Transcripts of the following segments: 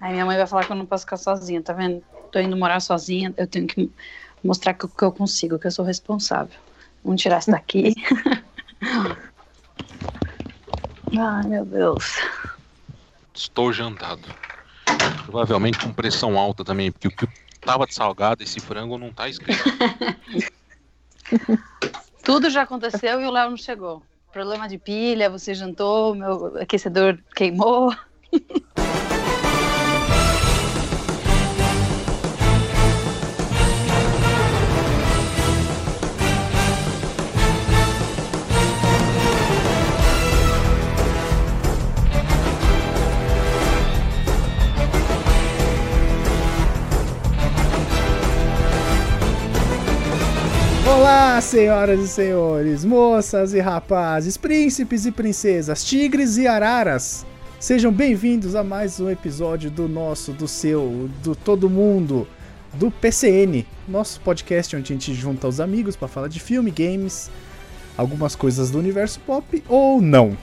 Aí minha mãe vai falar que eu não posso ficar sozinha, tá vendo? Tô indo morar sozinha, eu tenho que mostrar que, que eu consigo, que eu sou responsável. Vamos tirar isso daqui. Ai, meu Deus. Estou jantado. Provavelmente com pressão alta também, porque o que tava de salgado, esse frango não tá escrito. Tudo já aconteceu e o Léo não chegou. Problema de pilha, você jantou, meu aquecedor queimou. Senhoras e senhores, moças e rapazes, príncipes e princesas, tigres e araras. Sejam bem-vindos a mais um episódio do nosso, do seu, do todo mundo, do PCN, nosso podcast onde a gente junta os amigos para falar de filme, games, algumas coisas do universo pop ou não.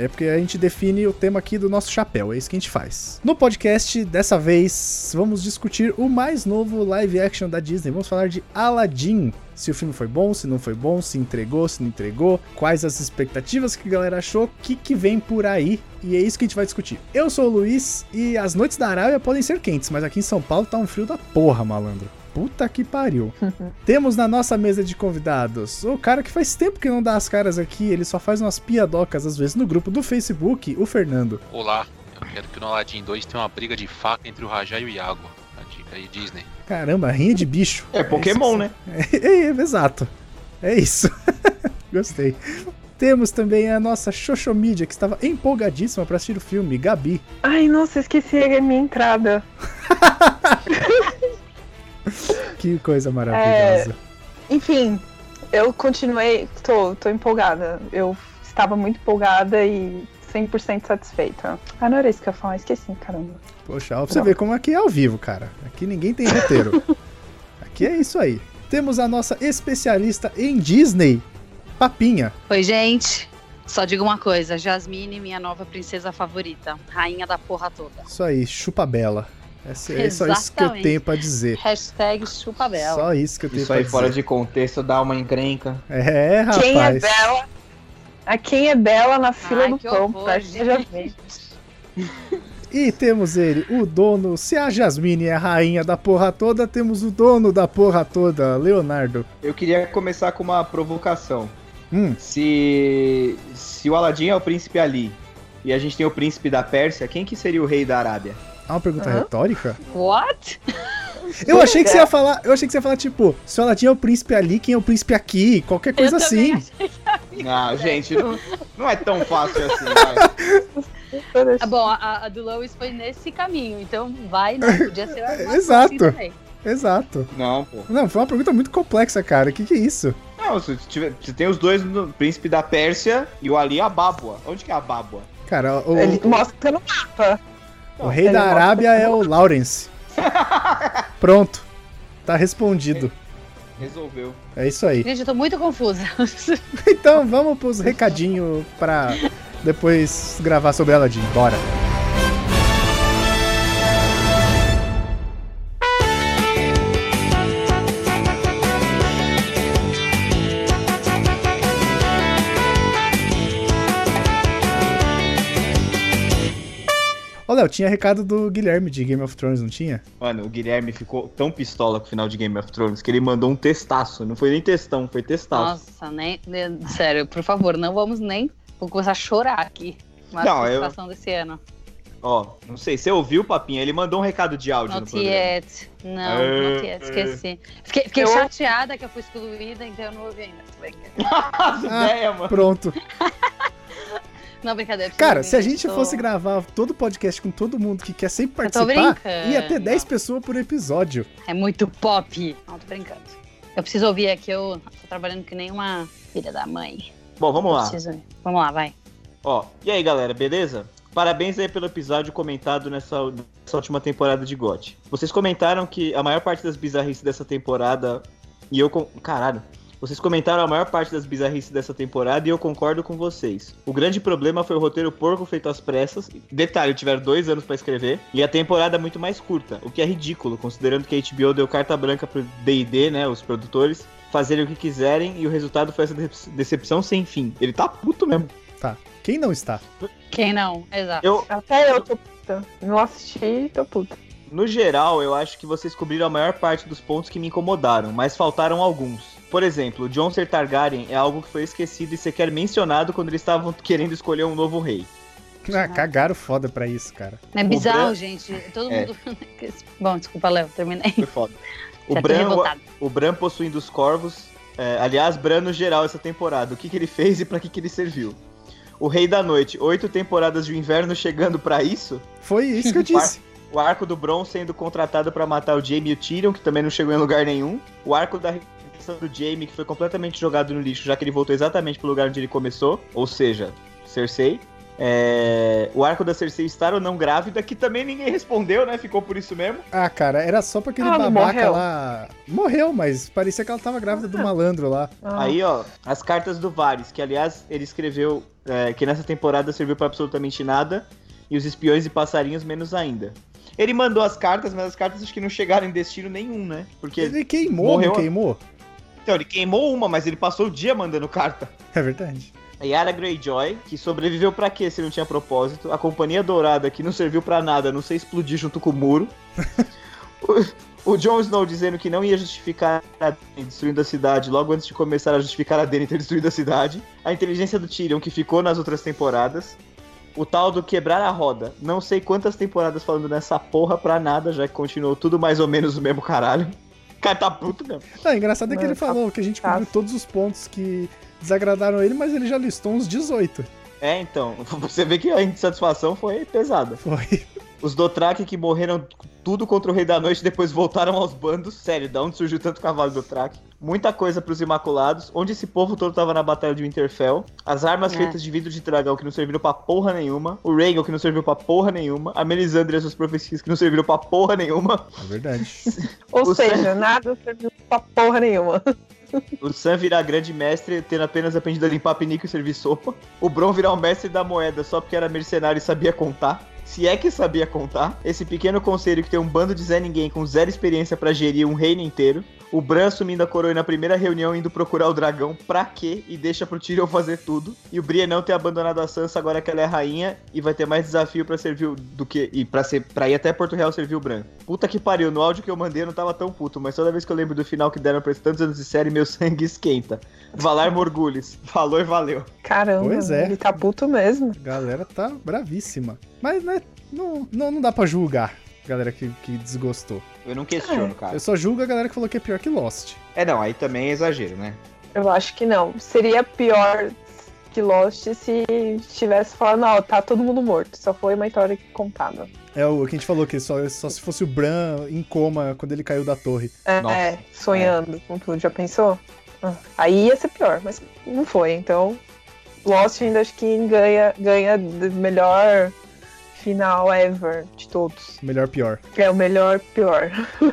É porque a gente define o tema aqui do nosso chapéu, é isso que a gente faz. No podcast, dessa vez, vamos discutir o mais novo live action da Disney. Vamos falar de Aladdin. Se o filme foi bom, se não foi bom, se entregou, se não entregou, quais as expectativas que a galera achou, o que, que vem por aí. E é isso que a gente vai discutir. Eu sou o Luiz e as noites da Arábia podem ser quentes, mas aqui em São Paulo tá um frio da porra, malandro. Puta que pariu. Temos na nossa mesa de convidados o cara que faz tempo que não dá as caras aqui, ele só faz umas piadocas às vezes no grupo do Facebook, o Fernando. Olá, eu quero que no Aladdin 2 tenha uma briga de faca entre o Rajá e o Iago. A dica aí, Disney. Caramba, rinha de bicho. É Pokémon, né? É, é, é, exato. É isso. Gostei. Temos também a nossa Xoxomídia, que estava empolgadíssima para assistir o filme, Gabi. Ai, nossa, esqueci a minha entrada. que coisa maravilhosa. É, enfim, eu continuei, tô, tô empolgada. Eu estava muito empolgada e 100% satisfeita. Ah, não era isso que eu ia falar, esqueci, caramba. Poxa, ó, pra você ver como aqui é ao vivo, cara. Aqui ninguém tem roteiro. aqui é isso aí. Temos a nossa especialista em Disney, Papinha. Oi, gente. Só digo uma coisa, Jasmine, minha nova princesa favorita, rainha da porra toda. Isso aí, chupa bela. É, é só isso que eu tenho pra dizer. Hashtag chupa bela. Só isso que eu tenho Isso pra aí dizer. fora de contexto dá uma encrenca. É, rapaz. Quem é bela? A quem é bela na fila Ai, do pão, horror, pra gente. E temos ele, o dono. Se a Jasmine é a rainha da porra toda, temos o dono da porra toda, Leonardo. Eu queria começar com uma provocação. Hum, Se, se o Aladdin é o príncipe Ali e a gente tem o príncipe da Pérsia, quem que seria o rei da Arábia? Há uma pergunta retórica? What? Eu achei que você ia falar, eu achei que você ia falar tipo, se o Aladdin é o príncipe ali, quem é o príncipe aqui? Qualquer coisa Eu assim. Ah, gente, não, não é tão fácil assim, vai. Ah, bom, a, a do Lois foi nesse caminho, então vai, né? Podia ser uma Exato. assim. Exato. Não, pô. Não, foi uma pergunta muito complexa, cara. O que, que é isso? Não, se tiver, você tem os dois, no príncipe da Pérsia e o Ali a Bábua. Onde que é a Bábua? Cara, o, Ele mostra no mapa. O rei da Arábia é o Lawrence. Pronto. Tá respondido. Resolveu. É isso aí. Gente, eu tô muito confusa. Então vamos pros recadinhos pra depois gravar sobre Aladdin. Bora. Léo, tinha recado do Guilherme de Game of Thrones, não tinha? Mano, o Guilherme ficou tão pistola com o final de Game of Thrones que ele mandou um testaço. Não foi nem testão, foi testaço. Nossa, nem, Sério, por favor, não vamos nem. Vou começar a chorar aqui. Uma Não, eu- participação desse ano. Ó, não sei, você ouviu, Papinha? Ele mandou um recado de áudio no Not programa. yet. Não, É, not yet, esqueci. Fiquei, fiquei Eu- chateada que eu fui excluída, então eu não ouvi ainda. Brincando. As ideias, mano. Pronto. Não, brincadeira. Cara, se a gente tô- fosse gravar todo o podcast com todo mundo que quer sempre Eu tô participar, ia ter 10 pessoas por episódio. É muito pop. Não, tô brincando. Eu preciso ouvir aqui, eu tô trabalhando que nem uma filha da mãe. Bom, vamos lá. Preciso... Vamos lá, vai. Ó, e aí, galera, beleza? Parabéns aí pelo episódio comentado nessa, nessa última temporada de GOT. Vocês comentaram que a maior parte das bizarrices dessa temporada. E eu. com- Caralho. Vocês comentaram a maior parte das bizarrices dessa temporada e eu concordo com vocês. O grande problema foi o roteiro porco feito às pressas. Detalhe, tiveram dois anos pra escrever. E a temporada é muito mais curta, o que é ridículo, considerando que a HBO deu carta branca pro D&D, né, os produtores, fazerem o que quiserem e o resultado foi essa decep- decepção sem fim. Ele tá puto mesmo. Tá. Quem não está? Quem não? Exato. Eu, Até eu tô puta. Não assisti, tô puta. No geral, eu acho que vocês cobriram a maior parte dos pontos que me incomodaram, mas faltaram alguns. Por exemplo, o Jon ser Targaryen é algo que foi esquecido e sequer mencionado quando eles estavam querendo escolher um novo rei. Ah, cagaram foda pra isso, cara. É bizarro, Bran- gente. Todo É. mundo. Bom, desculpa, Léo, terminei. Foi foda. O Bran, o Bran possuindo os corvos. é, aliás, Bran no geral essa temporada. O que, que ele fez e pra que, que ele serviu? O Rei da Noite, oito temporadas de inverno chegando pra isso. Foi isso que eu disse. O arco do Bron sendo contratado pra matar o Jaime e o Tyrion, que também não chegou em lugar nenhum. O arco da redenção do Jaime, que foi completamente jogado no lixo, já que ele voltou exatamente pro lugar onde ele começou. Ou seja, Cersei. É, O arco da Cersei estar ou não grávida, que também ninguém respondeu, né? Ficou por isso mesmo. Ah, cara, era só pra aquele não babaca morreu? lá. Morreu, mas parecia que ela tava grávida do malandro lá. Ah, Aí, ó, as cartas do Varys, que aliás ele escreveu é, que nessa temporada serviu pra absolutamente nada, e os espiões e passarinhos menos ainda. Ele mandou as cartas, mas as cartas acho que não chegaram em destino nenhum, né? Porque. Ele queimou, Morreu. não queimou? Então, ele queimou uma, mas ele passou o dia mandando carta. É verdade. A Yara Greyjoy, que sobreviveu pra quê se não tinha propósito. A Companhia Dourada, que não serviu pra nada, a não sei explodir junto com o muro. o, o Jon Snow dizendo que não ia justificar a Dany destruindo a cidade logo antes de começar a justificar a Dany ter destruído a cidade. A inteligência do Tyrion, que ficou nas outras temporadas. O tal do quebrar a roda. Não sei quantas temporadas falando nessa porra pra nada, já que continuou tudo mais ou menos o mesmo caralho. O cara tá puto mesmo. Não, engraçado é que ele falou que a gente tá- cobriu todos os pontos que desagradaram ele, mas ele já listou uns 18. É, então, você vê que a insatisfação foi pesada. Foi. Os Dothraki que morreram tudo contra o Rei da Noite depois voltaram aos bandos. Sério, da onde surgiu tanto cavalo Dothraki? Muita coisa pros Imaculados. Onde esse povo todo tava na Batalha de Winterfell. As armas É. feitas de vidro de dragão que não serviram pra porra nenhuma. O Rhaegal que não serviu pra porra nenhuma. A Melisandre e as suas profecias que não serviram pra porra nenhuma. É verdade. Ou o seja, nada serviu pra porra nenhuma. O Sam virar grande mestre, tendo apenas aprendido a limpar pinico e servir sopa. O Bron virar o mestre da moeda só porque era mercenário e sabia contar. Se é que sabia contar. Esse pequeno conselho que tem um bando de Zé Ninguém com zero experiência pra gerir um reino inteiro. O Bran assumindo a coroa na primeira reunião, indo procurar o dragão, pra quê? E deixa pro Tyrion fazer tudo. E o Brienne não ter abandonado a Sansa agora que ela é rainha e vai ter mais desafio pra servir o- do que. E pra, ser, pra ir até Porto Real servir o Bran. Puta que pariu, no áudio que eu mandei eu não tava tão puto, mas toda vez que eu lembro do final que deram pra esses tantos anos de série, meu sangue esquenta. Valar Morgulhos. Valor valeu. Caramba, Pois é. ele tá puto mesmo. A galera tá bravíssima. Mas, né, não, não, não dá pra julgar a galera que, que desgostou. Eu não questiono, cara. Eu só julgo a galera que falou que é pior que Lost. É, não, aí também é exagero, né? Eu acho que não. Seria pior que Lost se tivesse falado, não, tá todo mundo morto. Só foi uma história contada. É o que a gente falou que só, só se fosse o Bran em coma quando ele caiu da torre. É, Nossa. é, sonhando com tudo. Já pensou? Ah, Aí ia ser pior, mas não foi. Então, Lost ainda acho que ganha, ganha melhor final ever de todos. Melhor pior. É o melhor pior.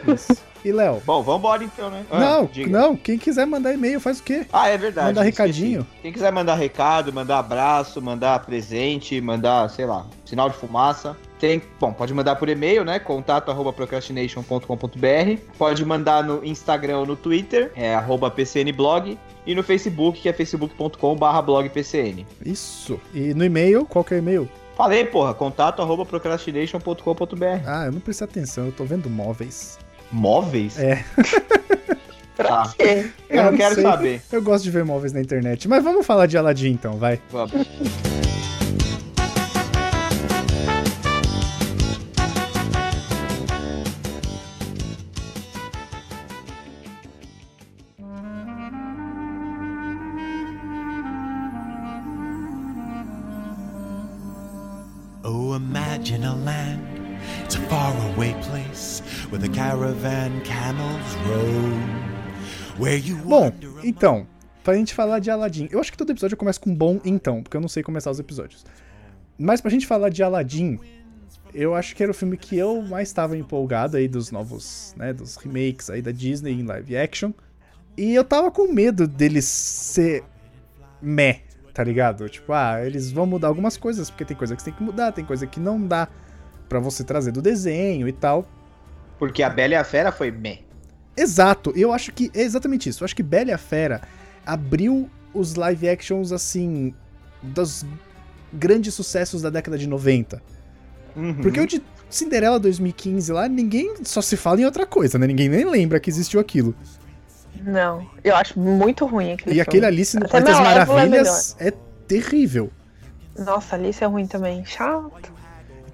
Isso. E Léo? Bom, vambora então, né? Ah, não, diga. não, quem quiser mandar e-mail faz o quê? Ah, é verdade. Mandar esqueci. recadinho. Quem quiser mandar recado, mandar abraço, mandar presente, mandar, sei lá, sinal de fumaça. Tem, bom, pode mandar por e-mail, né? Contato arroba procrastination.com.br. Pode mandar no Instagram ou no Twitter, é arroba PCNblog. E no Facebook, que é facebook.com.br blogpcn. Isso. E no e-mail, qual que é o e-mail? Falei, porra, contato arroba procrastination.com.br. Ah, eu não prestei atenção, eu tô vendo móveis. Móveis? É. Pra Tá. quê? Eu Ah, não não quero sei. saber. Eu gosto de ver móveis na internet. Mas vamos falar de Aladdin então, vai. Vamos. Bom, então, pra gente falar de Aladdin. Eu acho que todo episódio eu começo com bom então, porque eu não sei começar os episódios. Mas pra gente falar de Aladdin, eu acho que era o filme que eu mais estava empolgado aí dos novos, né, dos remakes aí da Disney em live action. E eu tava com medo deles ser meh, tá ligado? Tipo, ah, eles vão mudar algumas coisas, porque tem coisa que você tem que mudar, tem coisa que não dá pra você trazer do desenho e tal. Porque a Bela e a Fera foi meh. Exato, eu acho que é exatamente isso. Eu acho que Bela e a Fera abriu os live actions, assim, dos grandes sucessos da década de 90. Uhum. Porque o de Cinderela 2015 lá, ninguém só se fala em outra coisa, né? Ninguém nem lembra que existiu aquilo. Não, eu acho muito ruim aquele E filme. aquele Alice no Até País das é Maravilhas é terrível. Nossa, Alice é ruim também. Chato.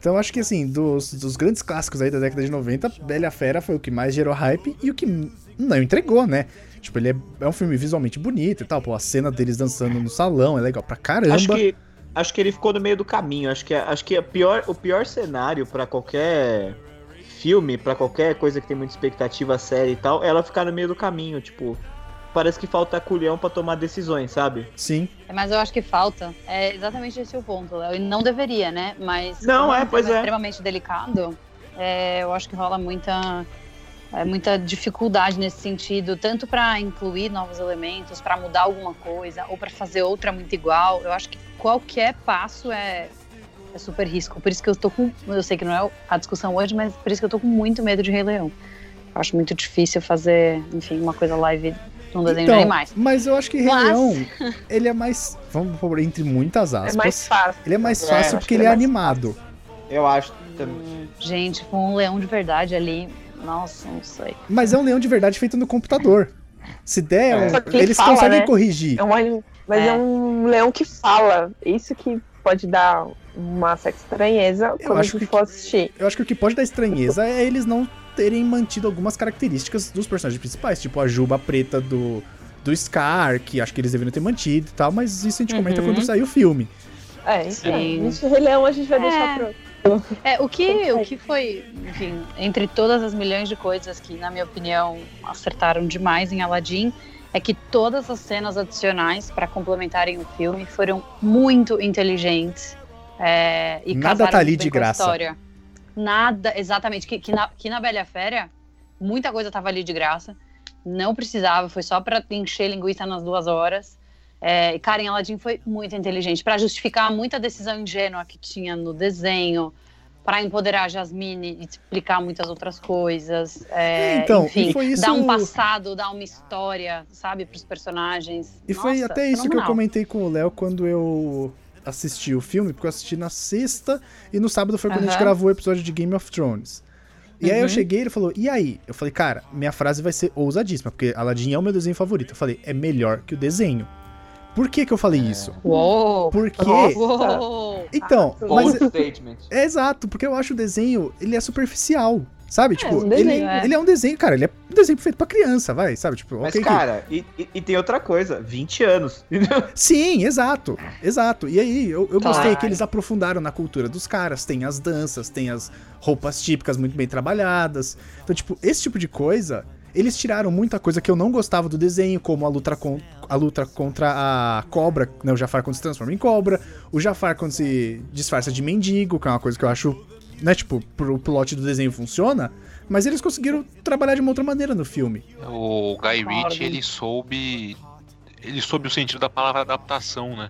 Então acho que assim, dos, dos grandes clássicos aí da década de 90, Bela Fera foi o que mais gerou hype e o que não entregou, né? Tipo, ele é, é um filme visualmente bonito e tal, pô, a cena deles dançando no salão é legal pra caramba. Acho que, acho que ele ficou no meio do caminho. Acho que, acho que a pior, o pior cenário pra qualquer filme, pra qualquer coisa que tem muita expectativa, série e tal, é ela ficar no meio do caminho. Tipo, parece que falta culhão pra tomar decisões, sabe? Sim. Mas eu acho que falta. É exatamente esse o ponto, Léo. E não deveria, né? Mas. Não, é, um pois é. extremamente delicado. é, eu acho que rola muita. é, muita dificuldade nesse sentido, tanto pra incluir novos elementos, pra mudar alguma coisa, ou pra fazer outra muito igual. Eu acho que qualquer passo é, é super risco. Por isso que eu tô com. Eu sei que não é a discussão hoje, mas por isso que eu tô com muito medo de Rei Leão. Eu acho muito difícil fazer, enfim, uma coisa live num desenho de Então, animais. mas eu acho que Rei Mas- Leão, ele é mais, vamos pôr entre muitas aspas, É mais fácil. ele é mais É, fácil acho porque que ele é é mais animado. Eu acho também. Hum, Gente, com um leão de verdade ali. Nossa, não sei. Mas é um leão de verdade feito no computador. Se der, É. um- eles fala, conseguem né? corrigir. É um, mas é. É. um leão que fala. Isso que pode dar uma certa estranheza quando a acho gente que- for assistir. Eu acho que o que pode dar estranheza é eles não terem mantido algumas características dos personagens principais, tipo a juba preta do, do Scar, que acho que eles deveriam ter mantido e tal, mas isso a gente comenta Uhum. quando sair o filme. É, então. Sim. Isso, Rei Leão a gente vai É. deixar pro. É, o que, o que foi, enfim, entre todas as milhões de coisas que, na minha opinião, acertaram demais em Aladdin, é que todas as cenas adicionais para complementarem o filme foram muito inteligentes. é, e Nada tá ali de graça. história. Nada, exatamente. Que, que, na, que na Bela Féria, muita coisa tava ali de graça. Não precisava, foi só para encher linguiça nas duas horas. É, e Karen Aladdin foi muito inteligente para justificar muita decisão ingênua que tinha no desenho, para empoderar a Jasmine e explicar muitas outras coisas. é, É, então, enfim, foi isso- dar um passado, dar uma história, sabe, para os personagens. E foi Nossa, até isso que eu fenomenal. comentei com o Léo quando eu assisti o filme, porque eu assisti na sexta e no sábado foi quando a gente gravou o episódio de Game of Thrones. E aí eu Uhum. cheguei e ele falou, e aí? Eu falei, cara, minha frase vai ser ousadíssima, porque Aladdin é o meu desenho favorito. Eu falei, é melhor que o desenho. Por que que eu falei isso? Uou! Porque... Nossa. Uou! Então, Ah, mas statement. é exato, porque eu acho o desenho, ele é superficial, sabe? tipo, um desenho, ele, é. ele é um desenho, cara, ele é um desenho feito pra criança, vai, sabe? Tipo, Mas, ok que- cara, e, e- e tem outra coisa, 20 anos. Sim, exato, exato. E aí, eu, eu gostei Claro. que eles aprofundaram na cultura dos caras. Tem as danças, tem as roupas típicas muito bem trabalhadas. Então, tipo, esse tipo de coisa, eles tiraram muita coisa que eu não gostava do desenho, como a luta, con a luta contra a cobra, né? O Jafar quando se transforma em cobra, o Jafar quando se disfarça de mendigo, que é uma coisa que eu acho, né, tipo, pro plot do desenho funciona. Mas eles conseguiram trabalhar de uma outra maneira no filme. O Guy. Ritchie, ele soube. Ele soube o sentido da palavra adaptação, né?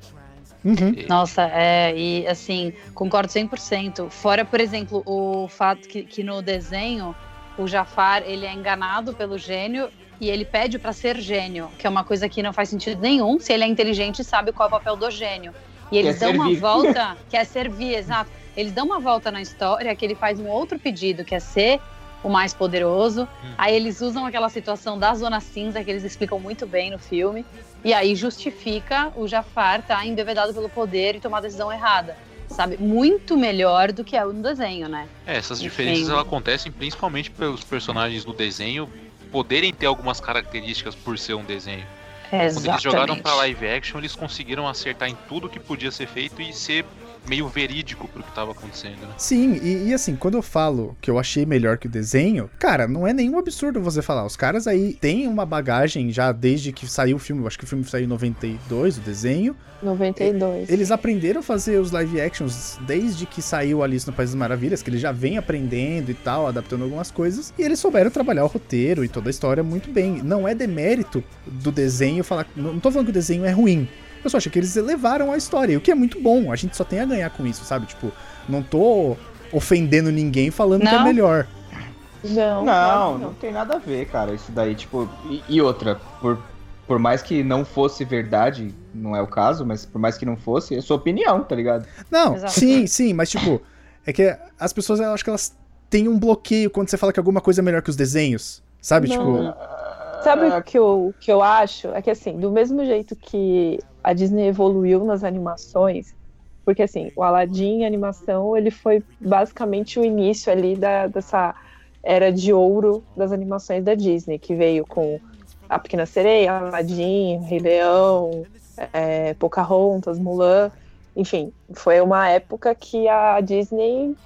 Uhum. Nossa, é, e assim, concordo 100%. Fora, por exemplo, o fato que, que no desenho o Jafar ele é enganado pelo gênio e ele pede pra ser gênio, que é uma coisa que não faz sentido nenhum se ele é inteligente e sabe qual é o papel do gênio. E eles Quer dão uma servir. volta, que é servir, exato. Eles dão uma volta na história que ele faz um outro pedido, que é ser o mais poderoso. Aí eles usam aquela situação da zona cinza que eles explicam muito bem no filme. E aí justifica o Jafar estar embebedado pelo poder e tomar a decisão errada. Sabe? Muito melhor do que é no desenho, né? É, essas Enfim. diferenças elas acontecem principalmente pelos personagens do desenho poderem ter algumas características por ser um desenho. Quando eles jogaram pra live action, eles conseguiram acertar em tudo que podia ser feito e ser meio verídico pro que tava acontecendo. Né? Sim, e, e, assim, quando eu falo que eu achei melhor que o desenho, cara, não é nenhum absurdo você falar. Os caras aí têm uma bagagem já desde que saiu o filme, eu acho que o filme saiu em 92, o desenho. 92. Eles aprenderam a fazer os live actions desde que saiu Alice no País das Maravilhas, que eles já vêm aprendendo e tal, adaptando algumas coisas. E eles souberam trabalhar o roteiro e toda a história muito bem. Não é demérito do desenho falar. Não tô falando que o desenho é ruim. Eu só acho que eles elevaram a história, o que é muito bom. A gente só tem a ganhar com isso, sabe? Tipo, não tô ofendendo ninguém falando Não. que é melhor. Não, Não, não tem nada a ver, cara. Isso daí, tipo. E, e outra, por, por mais que não fosse verdade, não é o caso, mas por mais que não fosse, é sua opinião, tá ligado? Não, Exato. sim, sim, mas tipo, é que as pessoas, eu acho que elas têm um bloqueio quando você fala que alguma coisa é melhor que os desenhos. Sabe? Não. Tipo, Sabe Ah, o que eu, que eu acho? É que assim, do mesmo jeito que a Disney evoluiu nas animações, porque assim, o Aladdin em animação, ele foi basicamente o início ali da, dessa era de ouro das animações da Disney, que veio com A Pequena Sereia, Aladdin, Rei Leão, é, Pocahontas, Mulan, enfim, foi uma época que a Disney,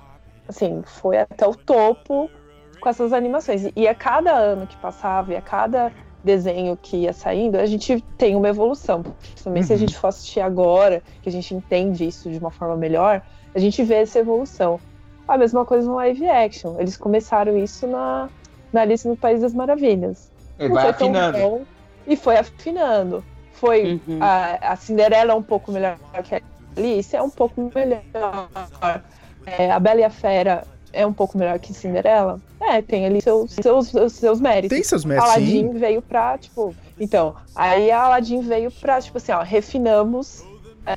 assim, foi até o topo com essas animações. E- E a cada ano que passava, e a cada desenho que ia saindo, a gente tem uma evolução. Principalmente se a Uhum. gente for assistir agora, que a gente entende isso de uma forma melhor, a gente vê essa evolução. A mesma coisa no live action. Eles começaram isso na, na Alice no País das Maravilhas. Não vai afinando. bom, e foi afinando. Foi Uhum. a, a Cinderela é um pouco melhor que a Alice, é um pouco melhor. É, a Bela e a Fera é um pouco melhor que Cinderela. É, tem ali seus, seus, seus, seus méritos. tem seus mestres, Aladdin sim. veio pra, tipo. Então, aí a Aladdin veio pra, tipo assim, ó, refinamos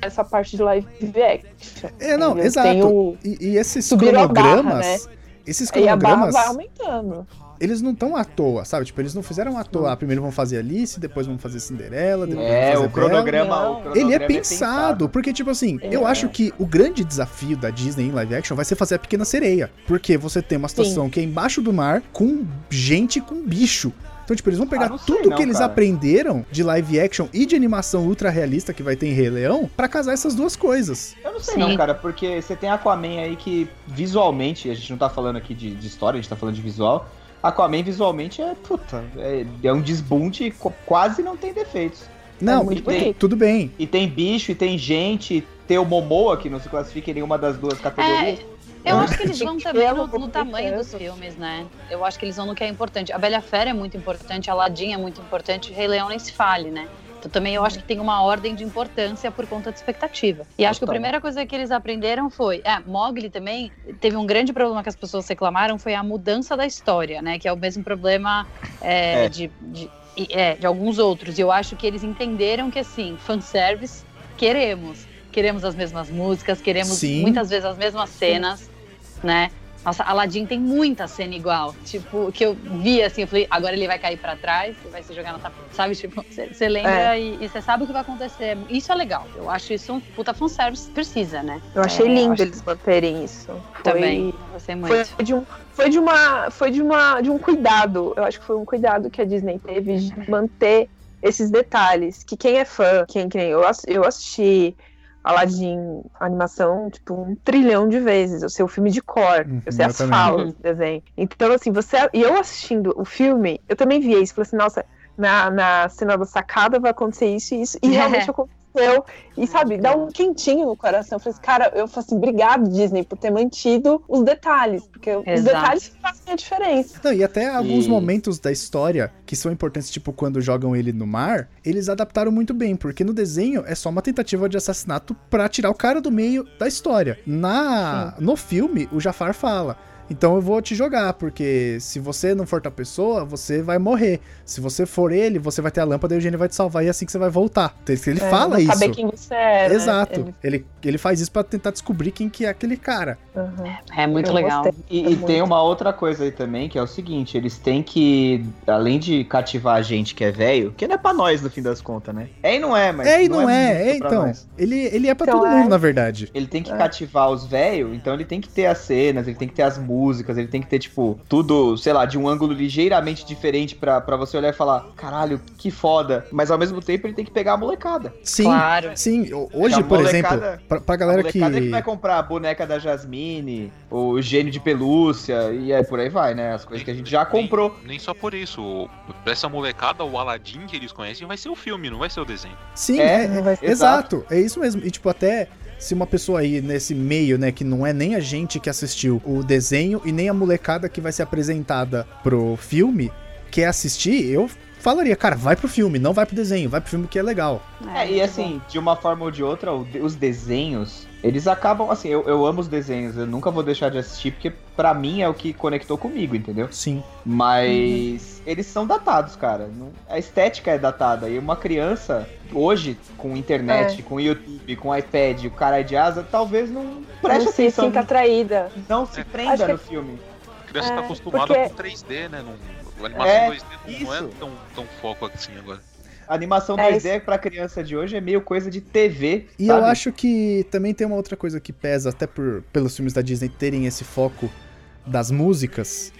essa parte de live action. É, não, Entendeu? exato. O, E, e esses a barra, cronogramas. Esses e a barra cronogramas, vai aumentando. Eles não estão à toa, sabe? Tipo, eles não fizeram à toa. Ah, primeiro vão fazer Alice, depois vão fazer Cinderela, depois É, vão o fazer Bela. cronograma. O cronograma Ele é pensado, porque, tipo assim, eu É. acho que o grande desafio da Disney em live action vai ser fazer a Pequena Sereia. Porque você tem uma situação que é embaixo do mar com gente com bicho. Então, tipo, eles vão pegar Ah, não sei tudo não, que eles cara. aprenderam de live action e de animação ultra realista que vai ter em Rei Leão pra casar essas duas coisas. Eu não sei Sim. não, cara, porque você tem Aquaman aí que visualmente, a gente não tá falando aqui de, de história, a gente tá falando de visual. Aquaman visualmente é, puta, é, é um desbunde e quase não tem defeitos. Não, muito e- bonito. tudo bem. E tem bicho, e tem gente, tem o Momoa, que não se classifica em nenhuma das duas categorias. Eu Ah. acho que eles vão também no, no tamanho dos filmes, né? Eu acho que eles vão no que é importante. A Bela e a Fera é muito importante, Aladdin é muito importante, Rei Leão nem se fale, né? Então também eu acho que tem uma ordem de importância por conta de expectativa. E acho que a primeira coisa que eles aprenderam foi, é, Mogli também teve um grande problema que as pessoas reclamaram foi a mudança da história, né? Que é o mesmo problema é, É. De, de, é, de alguns outros. E eu acho que eles entenderam que assim, fanservice, queremos. Queremos as mesmas músicas, queremos Sim. muitas vezes as mesmas cenas, né? Nossa, Aladdin tem muita cena igual. Tipo, que eu vi assim, eu falei, agora ele vai cair pra trás e vai se jogar na tapa. Sabe? Tipo, você lembra e você sabe o que vai acontecer. Isso é legal. Eu acho isso um puta fanservice, precisa, né? Eu achei É, eu lindo acho eles manterem isso. Foi- Também. Gostei muito. Foi de um, foi de uma, foi de uma, de um cuidado. Eu acho que foi um cuidado que a Disney teve de manter esses detalhes. Que quem é fã, quem, quem eu, eu assisti Aladdin animação tipo um trilhão de vezes. Eu sei o filme de cor, Uhum, eu sei eu as também. falas do desenho. Então assim, você e eu assistindo o filme, eu também vi isso. Falei assim, nossa, na, na cena da sacada vai acontecer isso e isso. E realmente aconteceu. E sabe, dá um quentinho no coração. Eu falei assim, cara, eu falei assim, obrigado, Disney, por ter mantido os detalhes. Porque os Exato. detalhes que fazem a diferença. Não, e até alguns E- momentos da história que são importantes, tipo quando jogam ele no mar, eles adaptaram muito bem, porque no desenho é só uma tentativa de assassinato pra tirar o cara do meio da história. Na no filme, o Jafar fala: "Então eu vou te jogar, porque se você não for tal pessoa, você vai morrer. Se você for ele, você vai ter a lâmpada e o gênio vai te salvar e é assim que você vai voltar". Ele É, fala não isso. Saber quem você é. né? Exato. Ele- Ele... Ele, faz isso pra tentar descobrir quem que é aquele cara. Uhum. É muito Eu legal. gostei. E, É e tem muito. uma outra coisa aí também, que é o seguinte, eles têm que, além de cativar a gente que é velho, que não é pra nós no fim das contas, né? É e não é, mas é e não, é, muito é pra então. nós. Ele, ele é pra Então todo é. mundo, na verdade. Ele tem que É. cativar os velhos, então ele tem que ter as cenas, ele tem que ter as músicas, ele tem que ter, tipo, tudo, sei lá, de um ângulo ligeiramente diferente pra, pra você olhar e falar, caralho, que foda. Mas ao mesmo tempo ele tem que pegar a molecada. Sim, Claro. sim. Hoje, A por molecada- exemplo, pra, pra galera a que. molecada que vai comprar a boneca da Jasmine, o gênio de pelúcia, e aí por aí vai, né? As coisas que a gente já comprou. Nem, nem só por isso. Pra essa molecada, o Aladdin que eles conhecem vai ser o filme, não vai ser o desenho. Sim, É, é, ser- exato. É isso mesmo. E tipo, até se uma pessoa aí nesse meio, né, que não é nem a gente que assistiu o desenho e nem a molecada que vai ser apresentada pro filme, quer assistir, eu falaria, cara, vai pro filme, não vai pro desenho, vai pro filme que é legal. É, e muito assim, de uma forma ou de outra, os desenhos, eles acabam, assim, eu, eu amo os desenhos, eu nunca vou deixar de assistir, porque pra mim é o que conectou comigo, entendeu? Sim. Mas eles são datados, cara. Não- A estética é datada. E uma criança, hoje, com internet, É. com YouTube, com iPad, o cara de asa, talvez não preste não se atenção, sinta atraída. não se É. prenda que- no filme. A criança É, tá acostumada porque- com 3D, né? Não, a animação É, 2D não é isso. tão, tão foco assim agora. A animação É, 2D pra criança de hoje é meio coisa de TV. E sabe? eu acho que também tem uma outra coisa que pesa, até por, pelos filmes da Disney terem esse foco das músicas.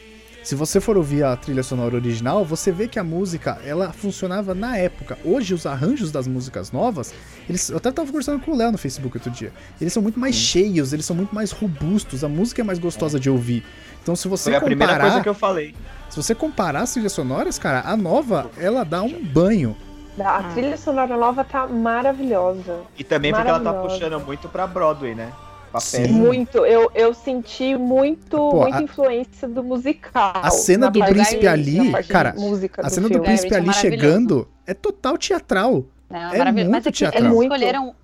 Se você for ouvir a trilha sonora original, você vê que a música, ela funcionava na época. Hoje, os arranjos das músicas novas, eles, eu até tava conversando com o Léo no Facebook outro dia. Eles são muito mais cheios, eles são muito mais robustos, a música é mais gostosa de ouvir. Então, se você Foi a primeira comparar, coisa que eu falei. se você comparar as trilhas sonoras, cara, a nova, ela dá um banho. A Ah. trilha sonora nova tá maravilhosa. E também porque ela tá puxando muito pra Broadway, né? Muito. Eu, eu senti muito, Pô, muita a- influência do musical. A cena na do príncipe ali, cara, A cena do príncipe É, ali maravilhoso. chegando é total teatral. Não, É maravilhoso. Mas muito é que teatral. eles Muito. escolheram.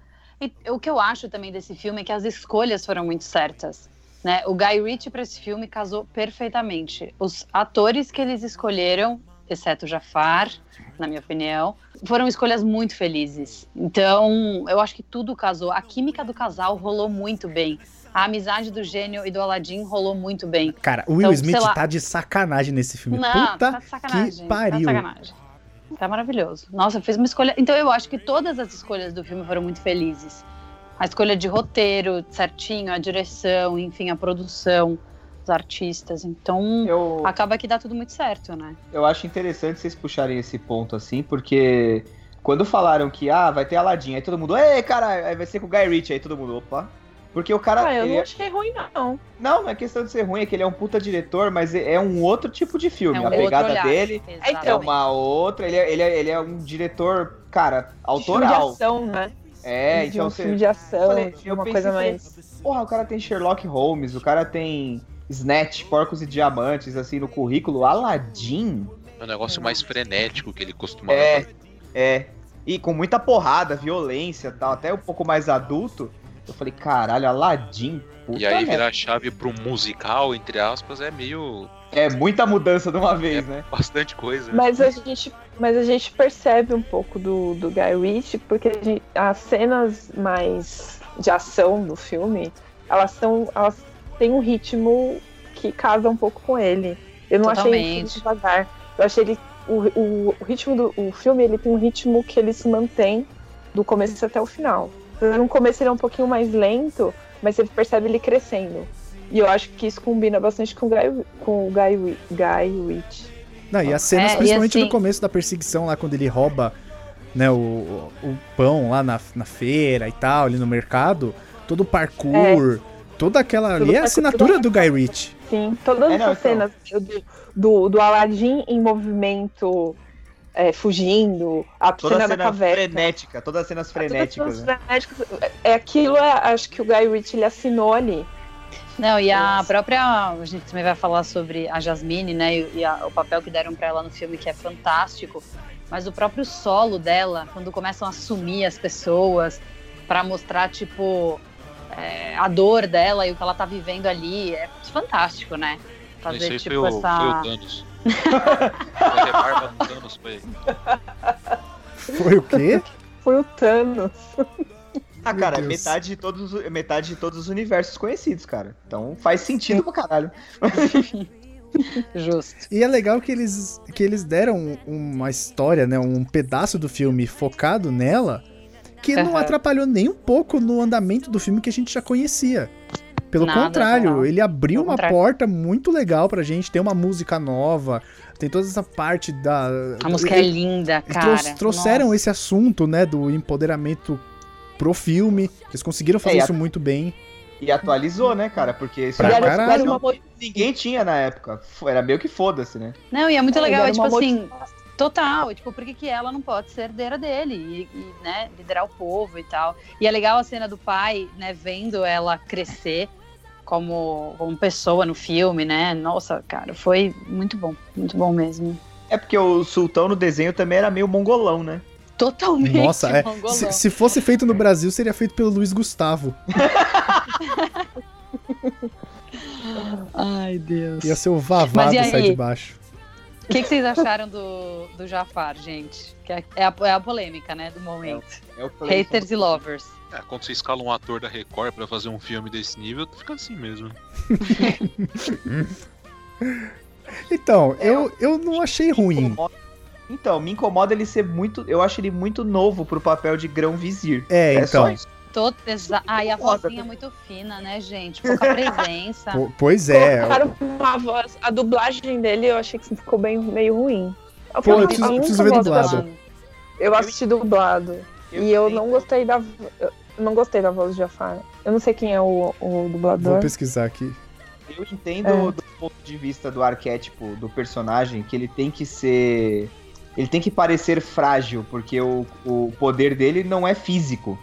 e O que eu acho também desse filme é que as escolhas foram muito certas. Né? O Guy Ritchie para esse filme casou perfeitamente. Os atores que eles escolheram, exceto o Jafar, na minha opinião, foram escolhas muito felizes. Então, eu acho que tudo casou. A química do casal rolou muito bem. A amizade do gênio e do Aladdin rolou muito bem. Cara, o Will Então, Smith lá. tá de sacanagem nesse filme. Não, Puta tá de sacanagem. que pariu. Tá de sacanagem. Tá maravilhoso. Nossa, fez uma escolha. Então eu acho que todas as escolhas do filme foram muito felizes. A escolha de roteiro certinho, a direção, enfim, a produção, os artistas. Então Eu, acaba que dá tudo muito certo, né? eu acho interessante vocês puxarem esse ponto assim, porque quando falaram que ah, vai ter Aladdin, aí todo mundo, ei, cara, aí vai ser com o Guy Ritchie, aí todo mundo, opa. Porque o cara. Ah, eu ele não é- achei ruim, não. Não, não é questão de ser ruim, é que ele é um puta diretor, mas é um outro tipo de filme. É um a pegada olhar. dele é Então, uma outra. Ele é, ele é, ele é um diretor, cara, Filme de autoral. ação, né? É, de então um você. filme de ação, falei- de eu uma coisa falei, mais. Porra, o cara tem Sherlock Holmes, o cara tem Snatch, Porcos e Diamantes, assim, no currículo. Aladdin. É um negócio mais frenético que ele costumava É, fazer. é. E com muita porrada, violência e tal, até um pouco mais adulto. Eu falei, caralho, Aladdin. Puta E aí merda. virar a chave pro musical, entre aspas, é meio. É muita mudança de uma vez, né? bastante coisa. Mas a gente, mas a gente percebe um pouco do, do Guy Ritchie, porque a gente- as cenas mais de ação do filme, elas são, elas têm um ritmo que casa um pouco com ele. Eu não achei ele Totalmente. devagar. Eu achei ele o, o, o ritmo do o filme, ele tem um ritmo que ele se mantém do começo até o final. No começo ele é um pouquinho mais lento, mas você percebe ele crescendo. E eu acho que isso combina bastante com o Guy, com o Guy, Guy Ritchie. Não, e as cenas, É, principalmente no assim- começo da perseguição lá, quando ele rouba né, o, o pão lá na, na feira e tal, ali no mercado, todo o parkour, toda aquela ali é a assinatura do Guy Ritchie. Sim, todas É, não, essas então. cenas do, do, do Aladdin em movimento, é, fugindo, a Toda cena a da cena caverna. frenética, todas as cenas Todas as frenéticas. cenas né? frenéticas. É aquilo, é, acho que o Guy Ritchie ele assinou ali. Não, e a própria. A gente também vai falar sobre a Jasmine, né? E, e a- o papel que deram pra ela no filme, que é fantástico. Mas o próprio solo dela, quando começam a sumir as pessoas, pra mostrar, tipo, é, a dor dela e o que ela tá vivendo ali, é fantástico, né? Esse Fazer, aí tipo, foi, o, essa. foi o Thanos. Thanos, foi. Foi o quê? Foi o Thanos. Ah, cara, metade de, todos, os- metade de todos os universos conhecidos, cara. Então faz sentido pra caralho. Justo. E é legal que eles, que eles deram uma história, né, um pedaço do filme focado nela, que não Aham. atrapalhou nem um pouco no andamento do filme que a gente já conhecia. Pelo Nada, contrário, não. ele abriu Pelo uma contrário. porta muito legal pra gente. Tem uma música nova, tem toda essa parte da. A música é ele- linda, eles cara. trou- trouxeram Nossa. esse assunto, né, do empoderamento pro filme. Eles conseguiram fazer É, a- isso muito bem. E atualizou, né, cara? Porque isso Pra era uma ninguém tinha na época. Era meio que foda-se, né? Não, e é muito É, legal, era é tipo assim, motivação. Total, tipo, por que, que ela não pode ser herdeira dele e, e, né, liderar o povo e tal. E é legal a cena do pai, né, vendo ela crescer como, como pessoa no filme, né? Nossa, cara, foi muito bom, muito bom mesmo. É porque o sultão no desenho também era meio mongolão, né? Totalmente Nossa, é. mongolão. Se, se fosse feito no Brasil, seria feito pelo Luiz Gustavo. Ai, Deus. Ia ser o Vavá Mas do e Sai de? Baixo. O que, que vocês acharam do, do Jafar, gente? Que é, é a, é a polêmica, né, do momento. É o eu falei. Haters e lovers. É, quando você escala um ator da Record pra fazer um filme desse nível, fica assim mesmo. Então, eu, eu não achei ruim. Incomoda- Então, me incomoda ele ser muito. Eu acho ele muito novo pro papel de grão vizir. É, É só então. isso. Todo, exa... Ai, a vozinha é muito fina, né, gente? Pouca presença. Po- Pois é. Colocaram uma voz. A dublagem dele eu achei que ficou bem meio ruim. Eu, Pô, eu eu preciso- nunca preciso ver dublado. Eu assisti dublado. e eu não gostei da. Eu não gostei da voz de Jafar. Eu não sei quem é o, o Vou dublador. pesquisar aqui. Eu entendo É. do ponto de vista do arquétipo do personagem que ele tem que ser. Ele tem que parecer frágil, porque o, o poder dele não é físico,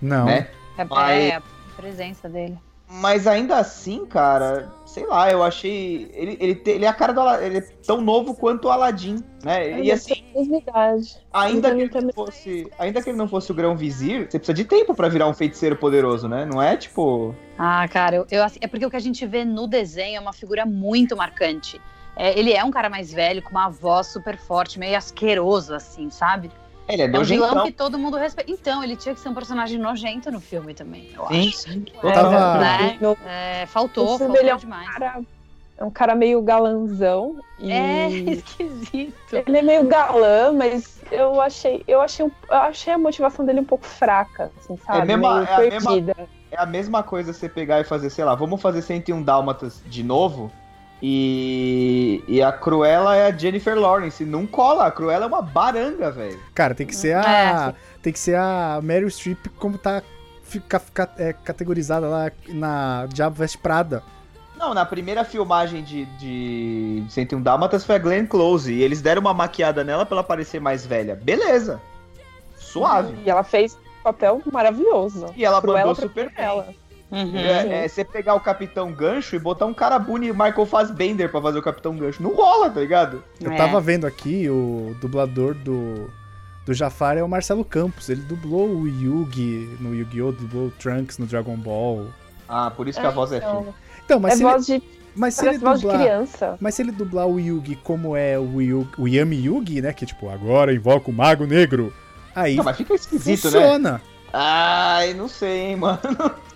Não. né? É, Mas- é a presença dele. Mas ainda assim, cara, sei lá, eu achei. Ele, ele, te- ele é a cara do Aladdin. Ele é tão novo quanto o Aladdin, né? E assim, Mesmidade. ainda que, Ele fosse, ainda que ele não fosse o grão vizir, você precisa de tempo pra virar um feiticeiro poderoso, né? Não é tipo. Ah, cara, eu, eu- é porque o que a gente vê no desenho é uma figura muito marcante. É, ele é um cara mais velho, com uma voz super forte, meio asqueroso, assim, sabe? Ele é É um vilão que todo mundo respeita. Então, ele tinha que ser um personagem nojento no filme também, eu Sim, acho. sim. É, Tava- Né? no- É, faltou, faltou ele é um demais. cara- é um cara meio galanzão. E É, esquisito. Ele é meio galã, mas eu achei, eu achei, um- eu achei a motivação dele um pouco fraca, assim, sabe? mesma- meio é a mesma- perdida. É a mesma coisa você pegar e fazer, sei lá, vamos fazer 101 Dálmatas de novo. E, e a Cruella é a Jennifer Lawrence. Não cola, a Cruella é uma baranga, velho. Cara, tem que ser É, a. Tem que ser a Meryl Streep como tá fica, fica- é, categorizada lá na Diabo Veste Prada. Não, na primeira filmagem de, de 101 Dálmatas foi a Glenn Close. E eles deram uma maquiada nela pra ela parecer mais velha. Beleza. Suave. E ela fez um papel maravilhoso. E ela Cruella mandou super bem. ela. Uhum. É, é você pegar o Capitão Gancho e botar um cara bonito, Michael Fassbender, pra fazer o Capitão Gancho. Não rola, tá ligado? Eu É. tava vendo aqui o dublador do, do Jafar é o Marcelo Campos. Ele dublou o Yugi no Yu-Gi-Oh!, dublou o Trunks no Dragon Ball. Ah, por isso que a voz é Então, fina. Então, mas é se ele, voz de, mas se ele de dublar. criança. Mas se ele dublar o Yugi como é o, Yu, o Yami Yugi, né? Que tipo, agora invoca o Mago Negro. Aí Não, mas fica esquisito, né? Ai, não sei, hein, mano.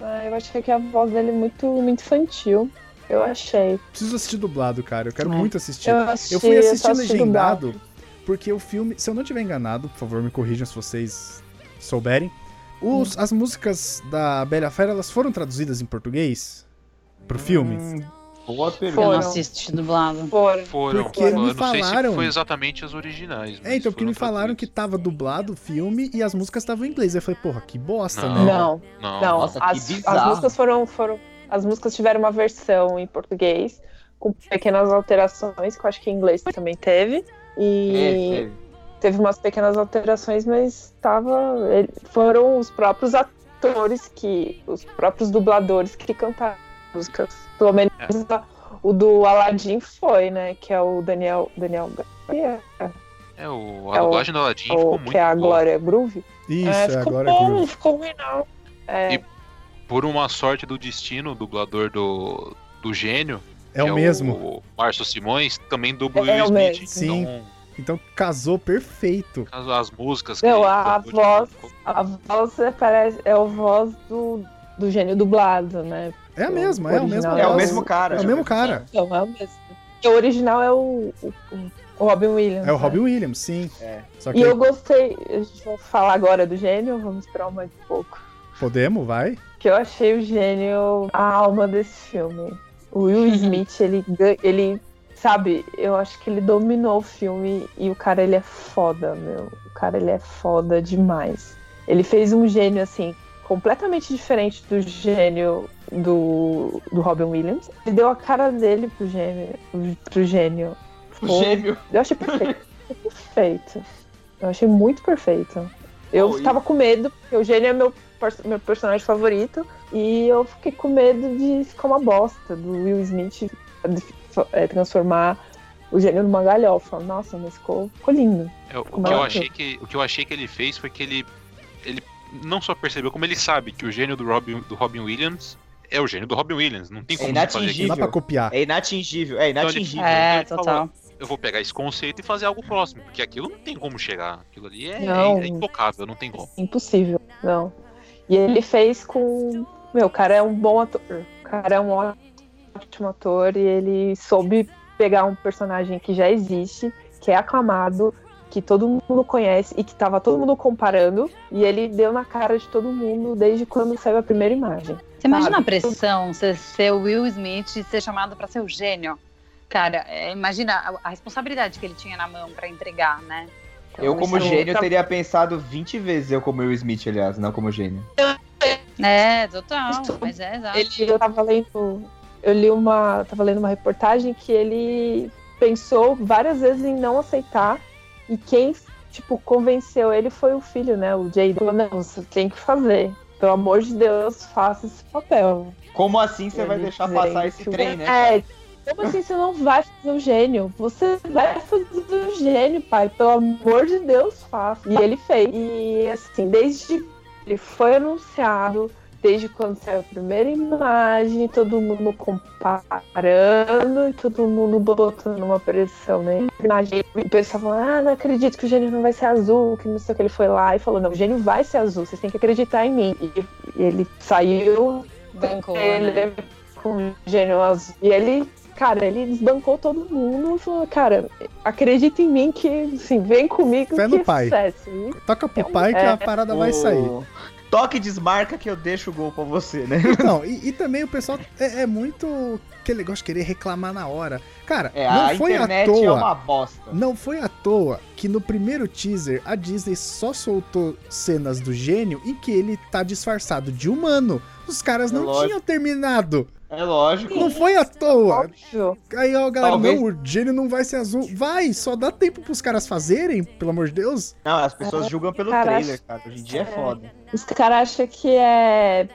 Ah, eu achei que a voz dele é muito, muito infantil. Eu achei. Preciso assistir dublado, cara. Eu quero É. muito assistir. Eu, Eu assisti, fui só assistir assisti legendado dublado. porque o filme, se eu não tiver enganado, por favor, me corrijam se vocês souberem. Os, As músicas da Bela Fera, elas foram traduzidas em português pro filme? Hum, boa Eu pergunta. não Foram. assisti dublado. Foram. Foram, Porque foram. me Eu não sei se falaram- foi exatamente as originais. É, então, porque me falaram que tava dublado o filme e as músicas estavam em inglês. Aí eu falei, porra, que bosta, Não. né? Não, Não, não. Nossa, as, as músicas foram, foram. As músicas tiveram uma versão em português, com pequenas alterações, que eu acho que em inglês também teve. E É, é. teve umas pequenas alterações, mas tava. ele- Foram os próprios atores que. Os próprios dubladores que cantaram músicas. Pelo menos o do Aladdin foi, né? Que é o Daniel. Daniel Garcia, É, o, a É o- dublagem do Aladdin ficou ou muito que é a. Glória Groove. Isso, é, é, ficou agora é bom, Groove. ficou ruim, não. É, E- Por uma sorte do destino, o dublador do, do gênio, É o mesmo. o Márcio Simões, também dubla o É Will o Smith. mesmo. Sim. Então, Então casou perfeito. as, as músicas que Não, a cantou, voz- tipo, A voz é, parece, é a voz do, do gênio dublado, né? É a mesma, é o mesmo. É o mesmo cara. É o mesmo cara. Então, é o mesmo. O original é o, o, o Robin Williams. É o né? Robin Williams, sim. É. Só que E eu gostei. A gente vai falar agora do gênio vamos esperar mais um pouco? Podemos, vai? Que eu achei o gênio a alma desse filme. O Will Smith, ele, ele, sabe, eu acho que ele dominou o filme e o cara, ele é foda, meu. O cara, ele é foda demais. Ele fez um gênio, assim, completamente diferente do gênio do, do Robin Williams. Ele deu a cara dele pro gênio. Pro gênio. O Pô, gêmeo. Eu achei perfeito. perfeito. Eu achei muito perfeito. Eu Oh, e- tava com medo, porque o gênio é meu, meu personagem favorito. E eu fiquei com medo de ficar uma bosta do Will Smith é, transformar o gênio numa galhofa. Nossa, mas ficou, ficou lindo. É, o, que eu achei que, o que eu achei que ele fez foi que ele, ele não só percebeu, como ele sabe que o gênio do Robin, do Robin Williams é o gênio do Robin Williams. Não tem É como você fazer Não dá pra copiar. É inatingível, é inatingível. É, ele falou, total. Eu vou pegar esse conceito e fazer algo próximo, porque aquilo não tem como chegar. Aquilo ali é, Não. é intocável, não tem como. Impossível, não. E ele fez com. Meu, o cara é um bom ator. O cara é um ótimo ator e ele soube pegar um personagem que já existe, que é aclamado, que todo mundo conhece e que tava todo mundo comparando. E ele deu na cara de todo mundo desde quando saiu a primeira imagem. Você imagina Sabe? a pressão, você ser o Will Smith e ser chamado pra ser o gênio? Cara, é, imagina a, a responsabilidade que ele tinha na mão pra entregar, né? Então, Eu, como isso- gênio, teria pensado 20 vezes eu como Will Smith, aliás, não como gênio. É, total. Mas é exato. Ele, eu tava lendo, eu li uma, tava lendo uma reportagem que ele pensou várias vezes em não aceitar e quem tipo convenceu ele foi o filho, né? O Jay falou não, você tem que fazer. Pelo amor de Deus, faça esse papel. Como assim você vai deixar passar que esse trem, né? É, como assim você não vai fazer o gênio? Você vai fazer o gênio, pai. Pelo amor de Deus, faça. E ele fez. E assim, desde ele foi anunciado, desde quando saiu a primeira imagem, todo mundo comparando e todo mundo botando uma pressão, né? Imagem, o pessoal falando, ah, não acredito que o gênio não vai ser azul, que não sei o que. Ele foi lá e falou, não, o gênio vai ser azul, vocês têm que acreditar em mim. E ele saiu Bancou, ele né? com o gênio azul. E ele, cara, ele desbancou todo mundo e falou, cara, acredita em mim que, assim, vem comigo Fé que no é pai. sucesso. E Toca pro É um- pai que é. a parada vai sair. Toque e desmarca que eu deixo o gol pra você, né? Não, e, e também o pessoal é, é muito aquele negócio de querer reclamar na hora. Cara, É, não a foi à internet toa. é uma bosta. Não foi à toa que no primeiro teaser a Disney só soltou cenas do gênio em que ele tá disfarçado de humano. Os caras É não lógico. tinham terminado. É lógico. Não foi à toa. óbvio. Aí, ó, galera, Talvez- não, o gênio não vai ser azul. Vai, só dá tempo pros caras fazerem, pelo amor de Deus. Não, as pessoas julgam pelo Cara, trailer, cara. Hoje em dia é foda. Os caras acham que é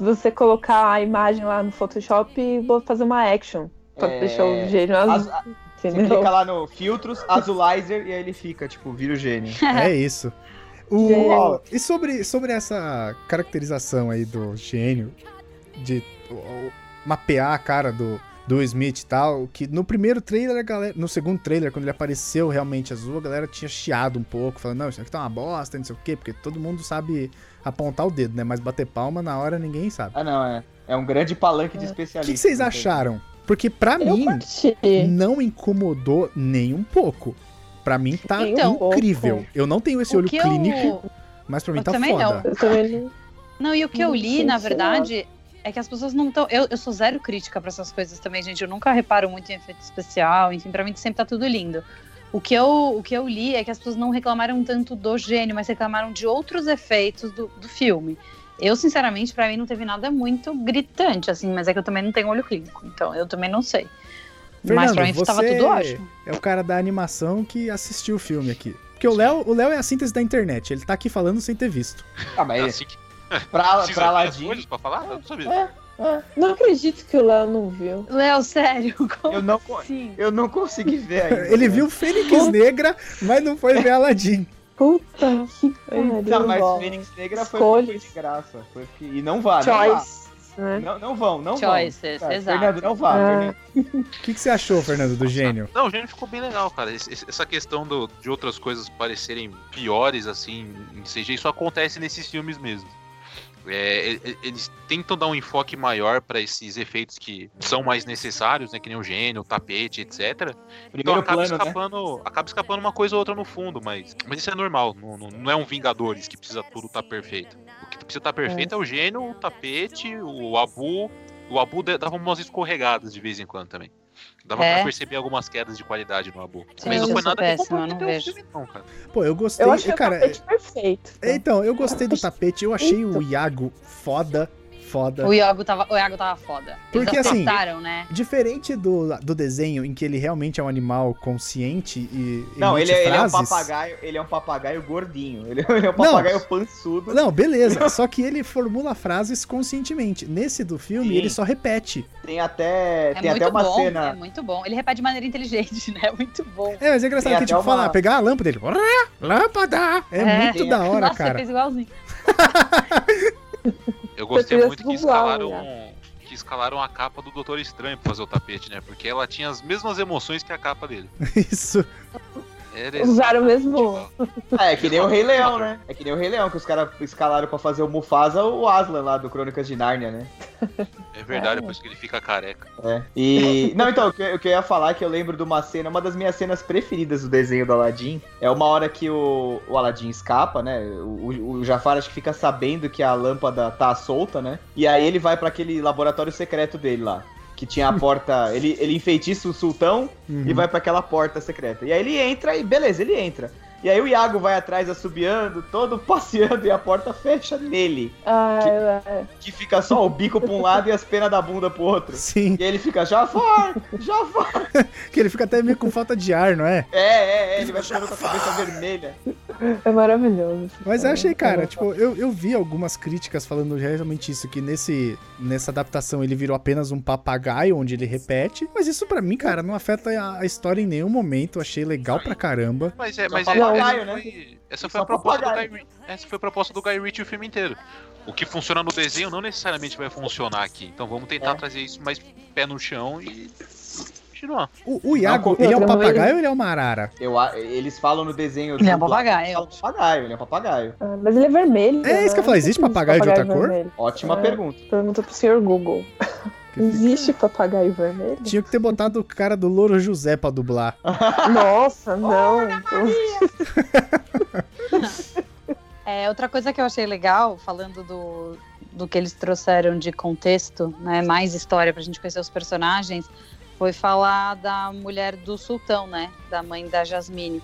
você colocar a imagem lá no Photoshop e vou fazer uma action. Pra É, deixar o gênio azul. Az- a- Você clica lá no filtros, azulizer, e aí ele fica, tipo, vira o gênio. É isso. O, Gênio. e sobre, sobre essa caracterização aí do gênio, de mapear a cara do, do Smith e tal, que no primeiro trailer, a galera, no segundo trailer, quando ele apareceu realmente azul, a galera tinha chiado um pouco, falando, não, isso aqui tá uma bosta, não sei o quê, porque todo mundo sabe apontar o dedo, né? Mas bater palma na hora ninguém sabe. Ah, não, é. É um grande palanque de O especialista. que, que vocês não tem. acharam? Porque pra Eu mim, curti. não incomodou nem um pouco. Pra mim tá Então, incrível. pouco. Eu não tenho esse O olho clínico, eu... mas pra mim eu tá também foda. Eu também não- Não, e o que eu Não li, na verdade, é que as pessoas não estão. Eu, eu sou zero crítica pra essas coisas também, gente. Eu nunca reparo muito em efeito especial. Enfim, pra mim sempre tá tudo lindo. O que, eu, o que eu li é que as pessoas não reclamaram tanto do gênio, mas reclamaram de outros efeitos do, do filme. Eu, sinceramente, pra mim não teve nada muito gritante, assim, mas é que eu também não tenho olho clínico, então eu também não sei. mas pra mim Fernando, tava tudo ótimo. É o cara da animação que assistiu o filme aqui. Porque o Léo, o Léo é a síntese da internet, ele tá aqui falando sem ter visto. Ah, mas É ele- assim que pra, precisa pra Aladdin, coisas pra falar? Eu não sabia. Ah, não acredito que o Léo não viu. Léo, sério, como eu não, assim? eu não consegui ver ainda. Ele viu Fênix Negra, mas não foi ver Aladdin. Puta que pariu. Não, mas Bola. Fênix Negra foi, Escolhas. foi de graça. Foi porque- E não vá. Choice, né? Não, não vão, não Choices, vão. Tá, exato. Fernando, não vá. Ah. Fernando. O que, que você achou, Fernando, do gênio? Não, o gênio ficou bem legal, cara. Essa questão do- de outras coisas parecerem piores, assim, em CG, isso acontece nesses filmes mesmo. É, eles tentam dar um enfoque maior pra esses efeitos que são mais necessários, né? Que nem o gênio, o tapete, etc. Então Primeiro acaba plano, né? escapando, acaba escapando uma coisa ou outra no fundo, mas, mas isso é normal. Não, não, é um Vingadores que precisa tudo estar perfeito. O que precisa estar perfeito é. o gênio, o tapete, o Abu. O Abu dava umas escorregadas de vez em quando também. Dava É? pra perceber algumas quedas de qualidade no Abu. Sim, mas não foi nada que péssima, eu não vejo. filme, não, cara. Pô, eu gostei. Eu que cara, é o tapete perfeito. Então, eu gostei do tapete. Eu achei o Iago foda, foda. O Iago tava, o Iago tava foda. Porque, Eles assim, né? Diferente do, do desenho, em que ele realmente é um animal consciente e Não, ele emite é, ele é um frases. papagaio, ele é um papagaio gordinho. Ele, ele é um papagaio pançudo. Não, beleza. Só que ele formula frases conscientemente. Nesse do filme, Sim. ele só repete. Tem até, É tem muito até uma bom, cena. é muito bom. Ele repete de maneira inteligente, né? Muito bom. É, mas é engraçado Tem que, tipo, uma- falar, pegar a lâmpada dele. "Orá, Lâmpada! É, É. muito da hora, Nossa, cara. você fez igualzinho. Eu gostei muito que escalaram, né? que escalaram a capa do Doutor Estranho pra fazer o tapete, né? Porque ela tinha as mesmas emoções que a capa dele. Isso. Usaram o mesmo-. Ah, é que nem o Rei Leão, né? É que nem o Rei Leão, que os caras escalaram pra fazer o Mufasa o Aslan lá do Crônicas de Nárnia, né? É verdade, É. depois que ele fica careca. É. E. Não, então, o que, eu ia falar é que eu lembro de uma cena, uma das minhas cenas preferidas do desenho do Aladdin. É uma hora que o, o Aladdin escapa, né? O, o, o Jafar acho que fica sabendo que a lâmpada tá solta, né? E aí ele vai pra aquele laboratório secreto dele lá. Que tinha a porta. ele, ele enfeitiça o sultão Uhum. e vai pra aquela porta secreta. E aí ele entra e beleza, ele entra. E aí o Iago vai atrás assobiando, todo passeando e a porta fecha nele. Ah, Que- é. Que fica só o bico pra um lado e as penas da bunda pro outro. Sim, E aí ele fica, Jafar, Jafar. que ele fica até meio com falta de ar, não é? É, é, é, ele vai ficando com a cabeça vermelha. É maravilhoso. Mas eu achei, cara, É. tipo, eu, eu vi algumas críticas falando realmente isso, que nesse, nessa adaptação ele virou apenas um papagaio, onde ele repete. Mas isso pra mim, cara, não afeta a, a história em nenhum momento. Eu achei legal pra caramba. Mas é, mas é, papagaio, essa né? foi, essa foi a proposta do papagaio. Guy, essa foi a proposta do Guy Ritchie o filme inteiro. O que funciona no desenho não necessariamente vai funcionar aqui. Então vamos tentar É. trazer isso mais pé no chão e continuar. O, o Iago, Não, ele é um vez- papagaio ou ele é uma arara? Eu, eles falam no desenho. Ele é um dublado, papagaio. eles falam papagaio, ele é um papagaio. Ah, mas ele é vermelho. É isso que eu falei, existe papagaio de outra cor? vermelho? Ótima É. pergunta. Pergunta pro senhor Google. Existe papagaio vermelho? Tinha que ter botado o cara do Louro José pra dublar. Nossa, não. É, outra coisa que eu achei legal, falando do, do que eles trouxeram de contexto, né, mais história pra gente conhecer os personagens, foi falar da mulher do sultão, né, da mãe da Jasmine,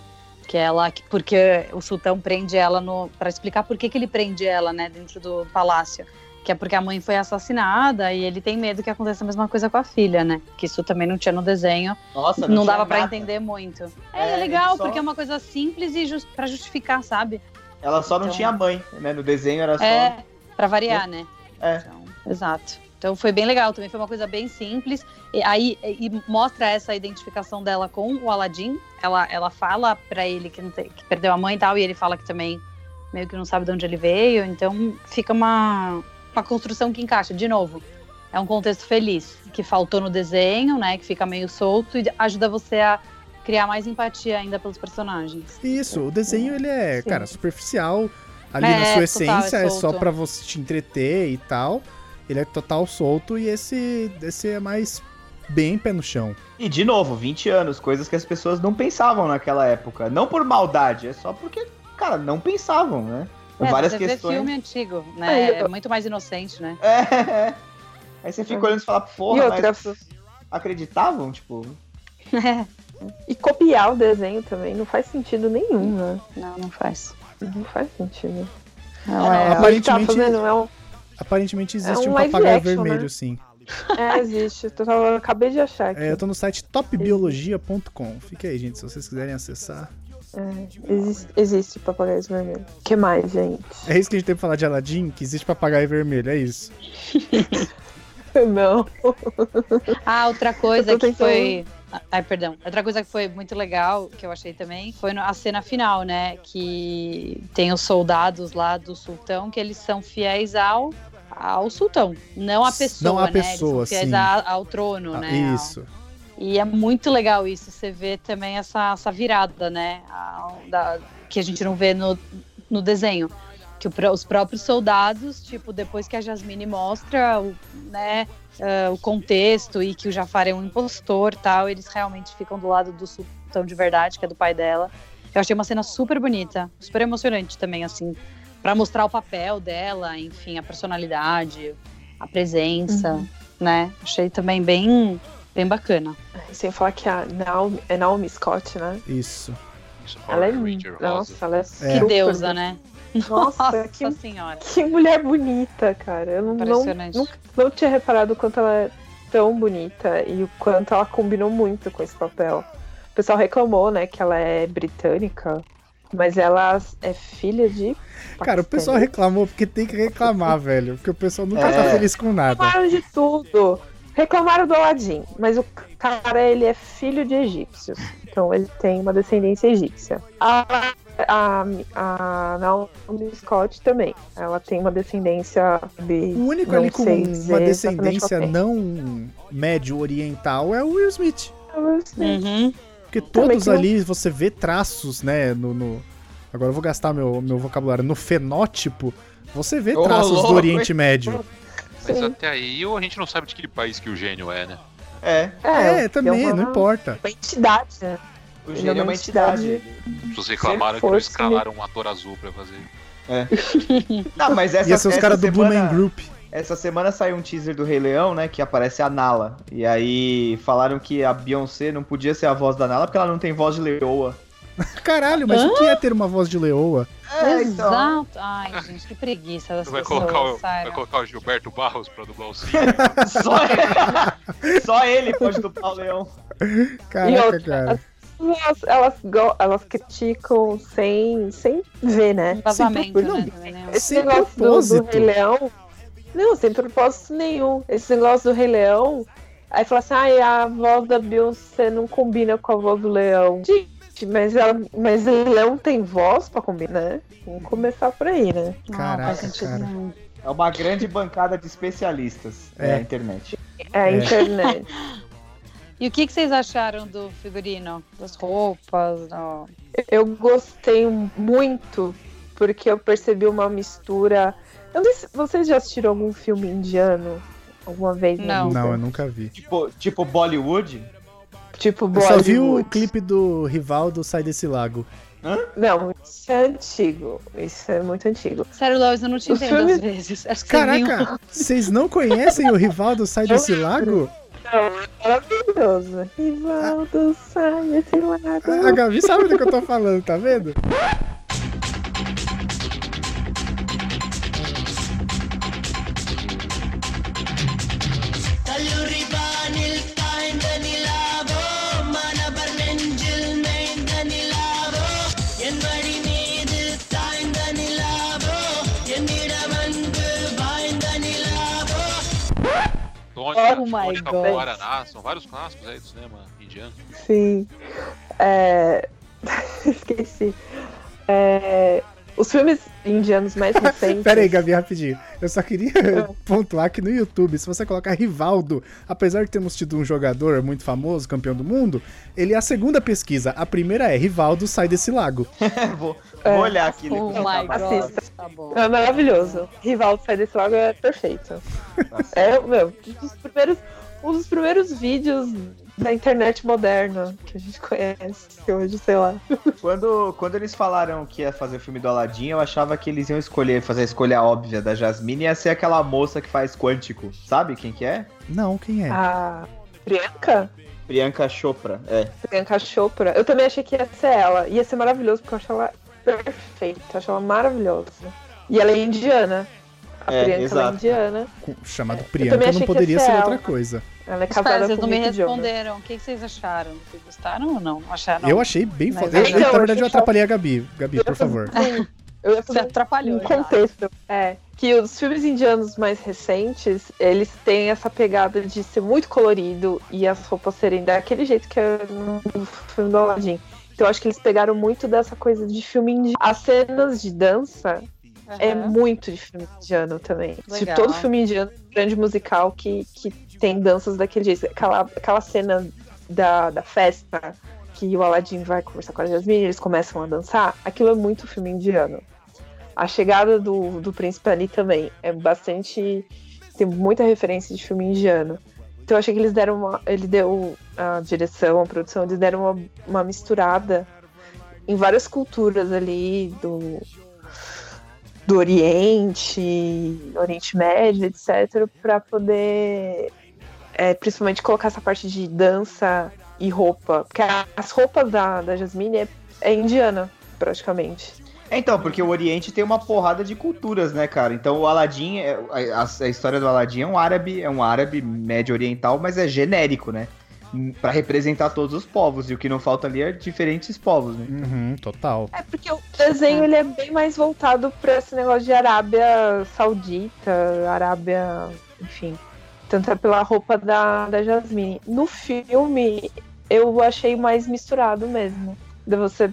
que ela, que- porque o sultão prende ela no, para explicar por que, que ele prende ela, né, dentro do palácio, que é porque a mãe foi assassinada e ele tem medo que aconteça a mesma coisa com a filha, né, que isso também não tinha no desenho, Nossa, não, tinha dava pra nada. entender muito. É, É, legal, só- porque é uma coisa simples e just, para justificar, sabe? Ela só não Então- tinha mãe, né? No desenho era só. É, pra variar, né? É. Então, exato. Então foi bem legal, também foi uma coisa bem simples. E aí e mostra essa identificação dela com o Aladdin. Ela, ela fala pra ele que, não tem- que perdeu a mãe e tal, e ele fala que também meio que não sabe de onde ele veio. Então fica uma, uma construção que encaixa. De novo, é um contexto feliz, que faltou no desenho, né? Que fica meio solto e ajuda você a criar mais empatia ainda pelos personagens. Isso, o desenho ele é, Sim. cara, superficial. Ali É, na sua total, é essência é, só solto. pra você te entreter e tal. Ele é total solto e esse, esse é mais bem pé no chão. E de novo, 20 anos, coisas que as pessoas não pensavam naquela época. Não por maldade, é só porque, cara, não pensavam, né? É, Várias você questões. vê filme antigo, né? Aí eu- É muito mais inocente, né? É, é. Aí você fica olhando e fala, porra, E mas outra- as pessoas acreditavam? Tipo, E copiar o desenho também não faz sentido nenhum, né? Não, não faz. Não faz sentido. Não, É, é, O que tá Aparentemente- fazendo é um. Aparentemente existe É um um papagaio action, vermelho, né? sim. É, existe. Eu, eu acabei de achar aqui. É, eu tô no site topbiologia.com. Fica aí, gente, se vocês quiserem acessar. É, existe, existe papagaios vermelhos. O que mais, gente? É isso que a gente tem pra falar de Aladdin, que existe papagaio vermelho, é isso. Não. Ah, outra coisa que foi. Ai, perdão. Outra coisa que foi muito legal, que eu achei também, foi a cena final, né? Que tem os soldados lá do sultão, que eles são fiéis ao, ao sultão, não a pessoa, Não a né? Eles pessoa, são fiéis sim. a- ao trono, Ah, né? Isso. E é muito legal isso, você vê também essa, essa virada, né? a- da- que a gente não vê no, no desenho. que o os próprios soldados, tipo, depois que a Jasmine mostra o, né, ah, o contexto e que o Jafar é um impostor tal, eles realmente ficam do lado do sultão de verdade, que é do pai dela. Eu achei uma cena super bonita, super emocionante também, assim, pra mostrar o papel dela, enfim, a personalidade, a presença, né? Achei também bem, bem bacana. Sem falar que a Naomi, é Naomi Scott, né? Isso. Isso, Ela é linda. Nossa, ela é, É. Que deusa, né? Nossa, que, senhora. que mulher bonita, cara. Eu não, não, Impressionante. nunca, não tinha reparado o quanto ela é tão bonita e o quanto ela combinou muito com esse papel. O pessoal reclamou, né, que ela é britânica, mas ela é filha de. Cara, o pessoal reclamou porque tem que reclamar, velho. Porque o pessoal nunca É. tá feliz com nada. Reclamaram de tudo. Reclamaram do Aladdin, mas o cara, ele é filho de egípcios. Então ele tem uma descendência egípcia. A, a, a Naomi Scott também. Ela tem uma descendência de. O único ali com uma descendência é. não médio oriental é o Will Smith. Uhum. Porque todos ali você vê traços, né? No, no- Agora eu vou gastar meu, meu vocabulário. No fenótipo, você vê traços louco, do Oriente Médio. Mas Sim. até aí a gente não sabe de que país que o gênio é, né? É, É, também, uma- não importa. Uma entidade, né? o gênio é uma entidade. Vocês reclamaram que não força, escalaram um ator azul pra fazer. Não, mas essa, Ia ser os essa caras do Blue semana, Man Group. Essa semana saiu um teaser do Rei Leão, né? Que aparece a Nala. E aí falaram que a Beyoncé não podia ser a voz da Nala porque ela não tem voz de leoa. Caralho, mas o que é ter uma voz de leoa? É, então. Exato. Ai, gente, que preguiça das Vai pessoas, colocar, o, vai colocar o Gilberto Barros pra dublar o Cid. Só, só ele pode dublar o leão. Caraca, outra, cara. Elas, elas, go- elas criticam sem, sem ver, né? Vazamento, Sem- não, né? né? Esse Sem negócio do, do propósito. Rei Leão. Não, sem propósito nenhum. Esse negócio do Rei Leão. Aí fala assim, ai, a voz da Beyoncé não combina com a voz do leão. Gente, mas, ela, mas o leão tem voz pra combinar, né? Vamos começar por aí, né? Não, Caraca, faz sentido cara. não. É uma grande bancada de especialistas É. na internet. É a É. internet. E o que, que vocês acharam do figurino? Das roupas? do- Eu gostei muito porque eu percebi uma mistura. Eu não sei se vocês já assistiram algum filme indiano alguma vez Não. Não, eu nunca vi. Tipo, tipo Bollywood? Tipo Eu só vi o clipe do Rivaldo Sai Desse Lago. Não, isso é antigo. Isso é muito antigo. Sério, Lois, eu não te entendo filmes- às vezes. Acho que Caraca, vocês não conhecem o Rivaldo Sai Desse Lago? Não, é maravilhoso. Rivaldo, sai desse lado. A Gabi sabe do que eu tô falando, tá vendo? Oh my Tônica God. com Guaraná, são vários clássicos aí do cinema indiano. Sim. É... Esqueci. É... Os filmes indianos mais recentes. Pera aí, Gabi, rapidinho. Eu só queria pontuar que no YouTube, se você colocar Rivaldo, apesar de termos tido um jogador muito famoso, campeão do mundo, ele é a segunda pesquisa. A primeira é Rivaldo Sai Desse Lago. vou, É. vou olhar aqui. Oh my. Assista. Tá bom. É maravilhoso. Rivaldo sai desse lago é perfeito. É, meu, um dos primeiros, um dos primeiros vídeos da internet moderna que a gente conhece hoje, sei lá. Quando, quando eles falaram que ia fazer o filme do Aladdin, eu achava que eles iam escolher, fazer a escolha óbvia da Jasmine, ia ser aquela moça que faz Quântico. Sabe quem que é? Não, quem é? A Priyanka? Priyanka Chopra. É. Priyanka Chopra. Eu também achei que ia ser ela. Ia ser maravilhoso, porque eu acho ela perfeita. Eu acho ela maravilhosa. E ela é indiana. A É, Priyanka é exato. indiana. Com- Chamado também Priyanka achei não poderia ser ser outra coisa. Ela é Espera, casada vocês com não me responderam. O que, vocês acharam? Vocês gostaram ou não? Acharam? Eu achei bem Mas foda. é Eu- legal, Na eu verdade, eu atrapalhei a Gabi. Gabi, por favor. Eu ia Você atrapalhou. um contexto. É, que os filmes indianos mais recentes, eles têm essa pegada de ser muito colorido e as roupas serem daquele jeito que é no filme do Aladdin. Então eu acho que eles pegaram muito dessa coisa de filme indiano. As cenas de dança é Aham. muito de filme indiano também. De Legal. todo filme indiano, grande musical que, que tem danças daquele jeito. Aquela, aquela cena da, da festa que o Aladdin vai conversar com a Jasmine, eles começam a dançar, aquilo é muito filme indiano. A chegada do, do príncipe ali também é bastante. Tem muita referência de filme indiano. Então eu achei que eles deram uma. Ele deu a direção, a produção, eles deram uma, uma misturada em várias culturas ali do, do Oriente, Oriente Médio, etc., para poder é, principalmente colocar essa parte de dança e roupa. Porque as roupas da, da Jasmine é, é indiana, praticamente. É, Então, porque o Oriente tem uma porrada de culturas, né, cara? Então o Aladdin, é- a, a- a história do Aladdin é um árabe, é um árabe médio oriental, mas é genérico, né? Hum, Pra representar todos os povos. E o que não falta ali é diferentes povos, né? Uhum, total. É porque o desenho ele é bem mais voltado para esse negócio de Arábia Saudita, Arábia, enfim. Tanto é pela roupa da, da Jasmine. No filme, eu achei mais misturado mesmo. De você,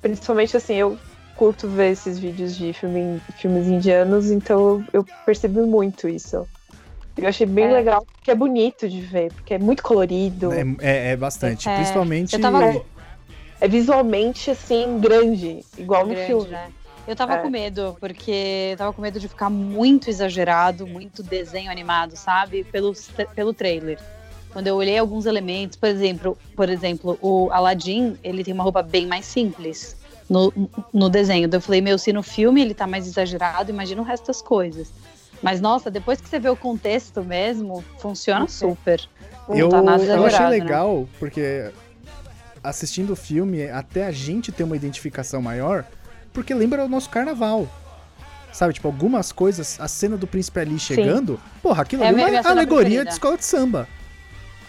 principalmente assim, eu curto ver esses vídeos de filme, filmes indianos, então eu, percebi muito isso. Eu achei bem É. legal, porque é bonito de ver, porque é muito colorido. É, é- é bastante. É, Principalmente. eu tava- É visualmente, assim, grande, igual no grande, filme. né? Eu tava É. com medo, porque eu tava com medo de ficar muito exagerado, muito desenho animado, sabe? Pelo, pelo trailer. Quando eu olhei alguns elementos, por exemplo, por exemplo, o Aladdin, ele tem uma roupa bem mais simples no, no desenho. Daí Eu falei, meu, se no filme ele tá mais exagerado, imagina o resto das coisas. Mas, nossa, depois que você vê o contexto mesmo, funciona super. Não Eu, tá nada eu achei né? legal, porque assistindo o filme, até a gente ter uma identificação maior, porque lembra o nosso carnaval. Sabe, tipo, algumas coisas, a cena do príncipe ali chegando, porra, aquilo É a ali é uma alegoria preferida. de escola de samba.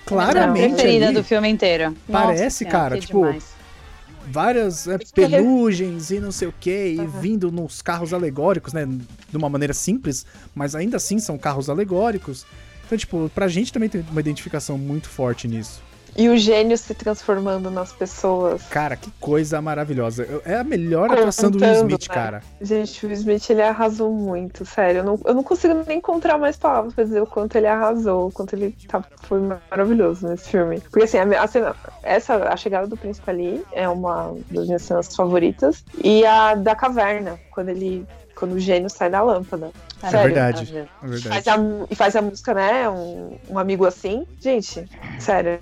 Claramente preferida ali, do filme inteiro. Parece, Nossa cara, tipo, demais. várias é, é- pelugens e não sei o que, e Aham. vindo nos carros alegóricos, né? De uma maneira simples, mas ainda assim são carros alegóricos. Então, tipo, pra gente também tem uma identificação muito forte nisso. E o gênio se transformando nas pessoas. Cara, que coisa maravilhosa. É a melhor Contando, atuação do Will Smith, né? cara. Gente, o Will Smith ele arrasou muito, sério. Eu não, eu não consigo nem encontrar mais palavras pra dizer o quanto ele arrasou, o quanto ele tá, foi maravilhoso nesse filme. Porque assim, a, a cena, essa, a chegada do príncipe ali é uma das minhas cenas favoritas. E a da caverna, quando ele. Quando o gênio sai da lâmpada. É Sério. verdade. Maravilha. É verdade. Faz a, e faz a música, né? Um, um amigo assim. Gente, sério.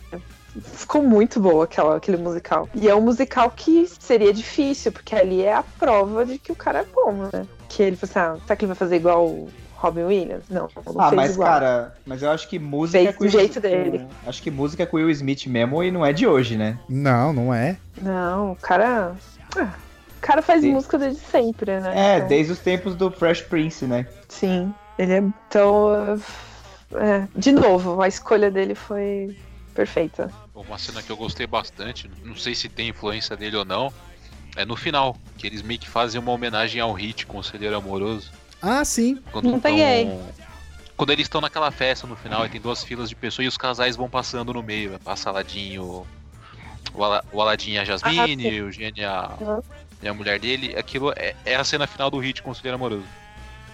Ficou muito boa aquela, aquele musical. E é um musical que seria difícil, porque ali é a prova de que o cara é bom, né? Que ele falou assim, ah, será que ele vai fazer igual o Robin Williams? Não, não Ah, fez mas igual. cara, mas eu acho que música Fez é com do jeito dele. Acho que música é com o Will Smith mesmo e não é de hoje, né? Não, não é. Não, o cara... ah, o cara faz Sim. música desde sempre, né? É, Então, desde os tempos do Fresh Prince, né? Sim, ele é... Então, é, de novo, a escolha dele foi perfeita. Uma cena que eu gostei bastante, não sei se tem influência dele ou não, é no final, que eles meio que fazem uma homenagem ao Hit, Conselheiro Amoroso. Ah, sim. Quando Não tão- peguei. Quando eles estão naquela festa no final e tem duas filas de pessoas e os casais vão passando no meio. Passa Aladinho, o, Ala, o Aladdin e a Jasmine, o Gênio e a, Uhum. e a mulher dele. Aquilo é, é a cena final do Hit, Conselheiro Amoroso.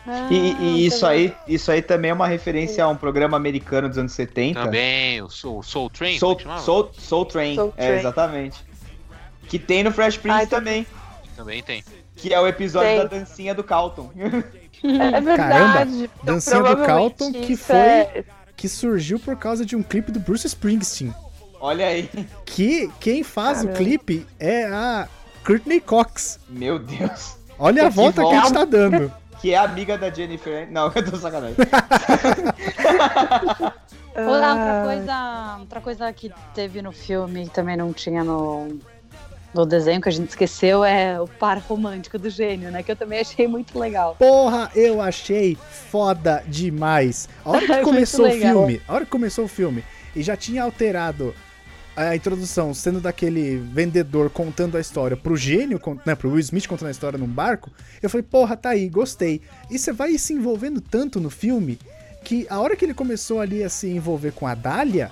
Ah, E, e isso peguei. aí, isso aí também é uma referência a um programa americano dos anos 70. Também, o Soul, Soul Train, Soul, é? Soul, Soul Train. Soul É, Train. exatamente. Que tem no Fresh Prince Ah, também. Também tem. Que é o episódio Tem. da dancinha do Calton. É verdade. Então, dancinha do Carlton que isso foi- é- Que surgiu por causa de um clipe do Bruce Springsteen. Olha aí. Que quem faz Caramba. o clipe é a Courtney Cox. Meu Deus. Olha a Que volta que a gente volta. tá dando. Que é amiga da Jennifer. Não, eu tô sacanagem. Outra Ah, coisa, outra coisa que teve no filme e também não tinha no, no desenho que a gente esqueceu é o par romântico do gênio, né? Que eu também achei muito legal. Porra, eu achei foda demais. A hora que Muito começou o filme, a hora que começou o filme e já tinha alterado a introdução, sendo daquele vendedor contando a história pro gênio, né, pro Will Smith contando a história num barco, eu falei, porra, tá aí, gostei. E você vai se envolvendo tanto no filme que a hora que ele começou ali a se envolver com a Dália,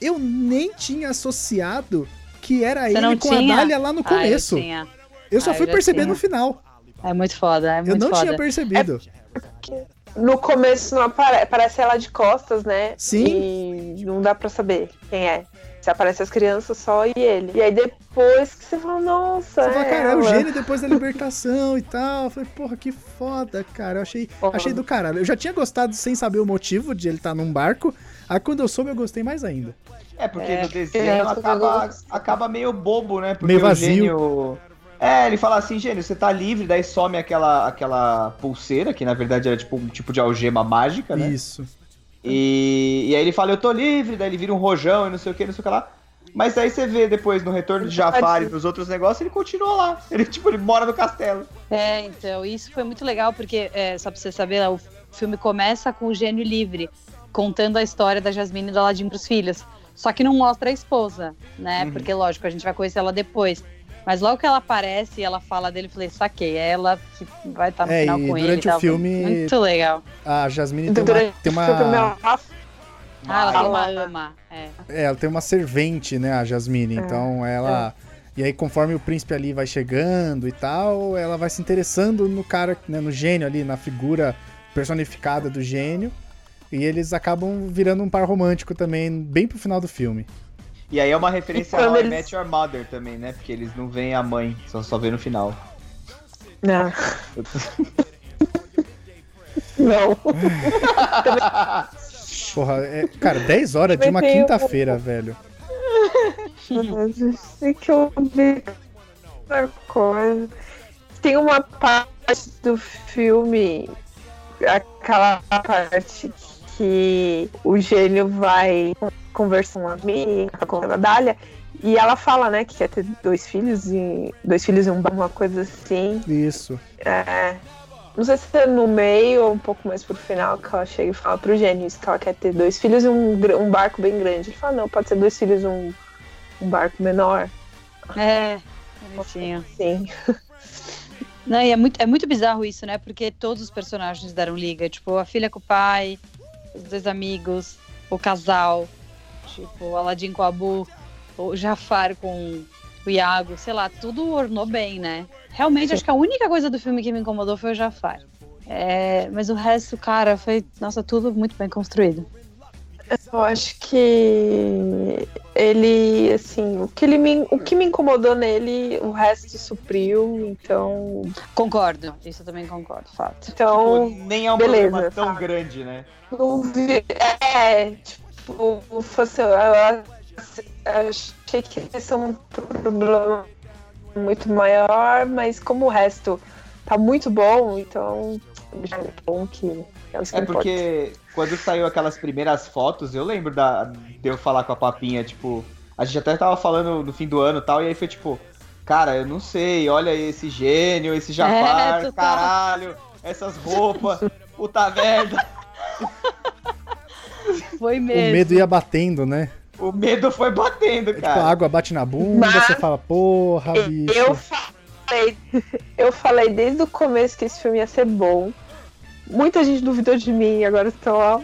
eu nem tinha associado que era Você não ele com tinha? a Dália lá no Ah, eu começo. tinha. eu só Ah, eu fui perceber tinha. no final. É muito foda, é Eu muito não foda. tinha percebido. No começo não apare- parece ela de costas, né? Sim. E não dá pra saber quem é. Se aparece as crianças, só e ele. E aí depois que você fala, nossa, Você fala, é cara, é o gênio depois da libertação e tal. Eu falei, porra, que foda, cara. Eu achei, Porra. achei do caralho. Eu já tinha gostado sem saber o motivo de ele estar num barco. Aí quando eu soube, eu gostei mais ainda. É, porque É, no desenho é, acaba, acaba meio bobo, né? Porque Meio o vazio. gênio. É, ele fala assim, gênio, você tá livre, daí some aquela, aquela pulseira, que na verdade era tipo um tipo de algema mágica, né? Isso. E, e aí ele fala, eu tô livre, daí ele vira um rojão e não sei o que, não sei o que lá. Mas aí você vê depois no retorno de Jafar e nos outros negócios, ele continua lá. Ele, tipo, ele mora no castelo. É, então, isso foi muito legal, porque, é, só pra você saber, o filme começa com o gênio livre, contando a história da Jasmine e do Aladdin pros filhos. Só que não mostra a esposa, né? Uhum. Porque, lógico, a gente vai conhecer ela depois. Mas logo que ela aparece e ela fala dele, eu falei, saquei, é ela que vai estar no É, final e com ele. durante o tal. filme- Muito legal. A Jasmine tem uma, Durante tem o filme, uma, ela- Ah, ela tem uma ama. É. é, ela tem uma servente, né, a Jasmine. Então ela. E aí, conforme o príncipe ali vai chegando e tal, ela vai se interessando no cara, né, no gênio ali, na figura personificada do gênio. E eles acabam virando um par romântico também, bem pro final do filme. E aí é uma referência E ao quando I eles- Met Your Mother também, né? Porque eles não veem a mãe, só, só vê no final. Não. Não. Porra, é, cara, 10 horas de uma tem um- quinta-feira, velho. Sei que eu vi outra coisa. Tem uma parte do filme, aquela parte que o gênio vai conversar com uma amiga, com a Dália, e ela fala, né, que quer ter dois filhos e dois filhos e um bar, uma coisa assim. Isso. É, não sei se é no meio ou um pouco mais pro final que ela chega e fala pro gênio isso, que ela quer ter dois filhos e um, um barco bem grande. Ele fala, não, pode ser dois filhos e um, um barco menor. É, bonitinho. Sim. Não, e é muito, é muito bizarro isso, né? Porque todos os personagens deram liga. Tipo, a filha com o pai, os dois amigos, o casal, tipo, o com o Abu, o Jafar com o Iago, sei lá, tudo ornou bem, né? Realmente, acho que a única coisa do filme que me incomodou foi o Jafar. É, mas o resto, cara, foi, nossa, tudo muito bem construído. Eu acho que ele, assim, o que, ele me, o que me incomodou nele, o resto supriu, então. Concordo, isso eu também concordo, fato. Então, Tipo, nem é um beleza, problema tão tá. grande, né? não vi- é, tipo, fosse, eu achei que ia ser um problema muito maior, mas como o resto tá muito bom, então já é bom que. É, É porque quando saiu aquelas primeiras fotos, eu lembro da, de eu falar com a papinha, tipo, a gente até tava falando no fim do ano e tal, e aí foi tipo, cara, eu não sei, olha esse gênio, esse Jafar, total. caralho, essas roupas, puta merda. Foi O mesmo. medo ia batendo, né? O medo foi batendo, É, tipo, a cara. água bate na bunda, Mas- você fala, porra, bicho. Eu falei, eu falei desde o começo que esse filme ia ser bom. Muita gente duvidou de mim e agora estão ó.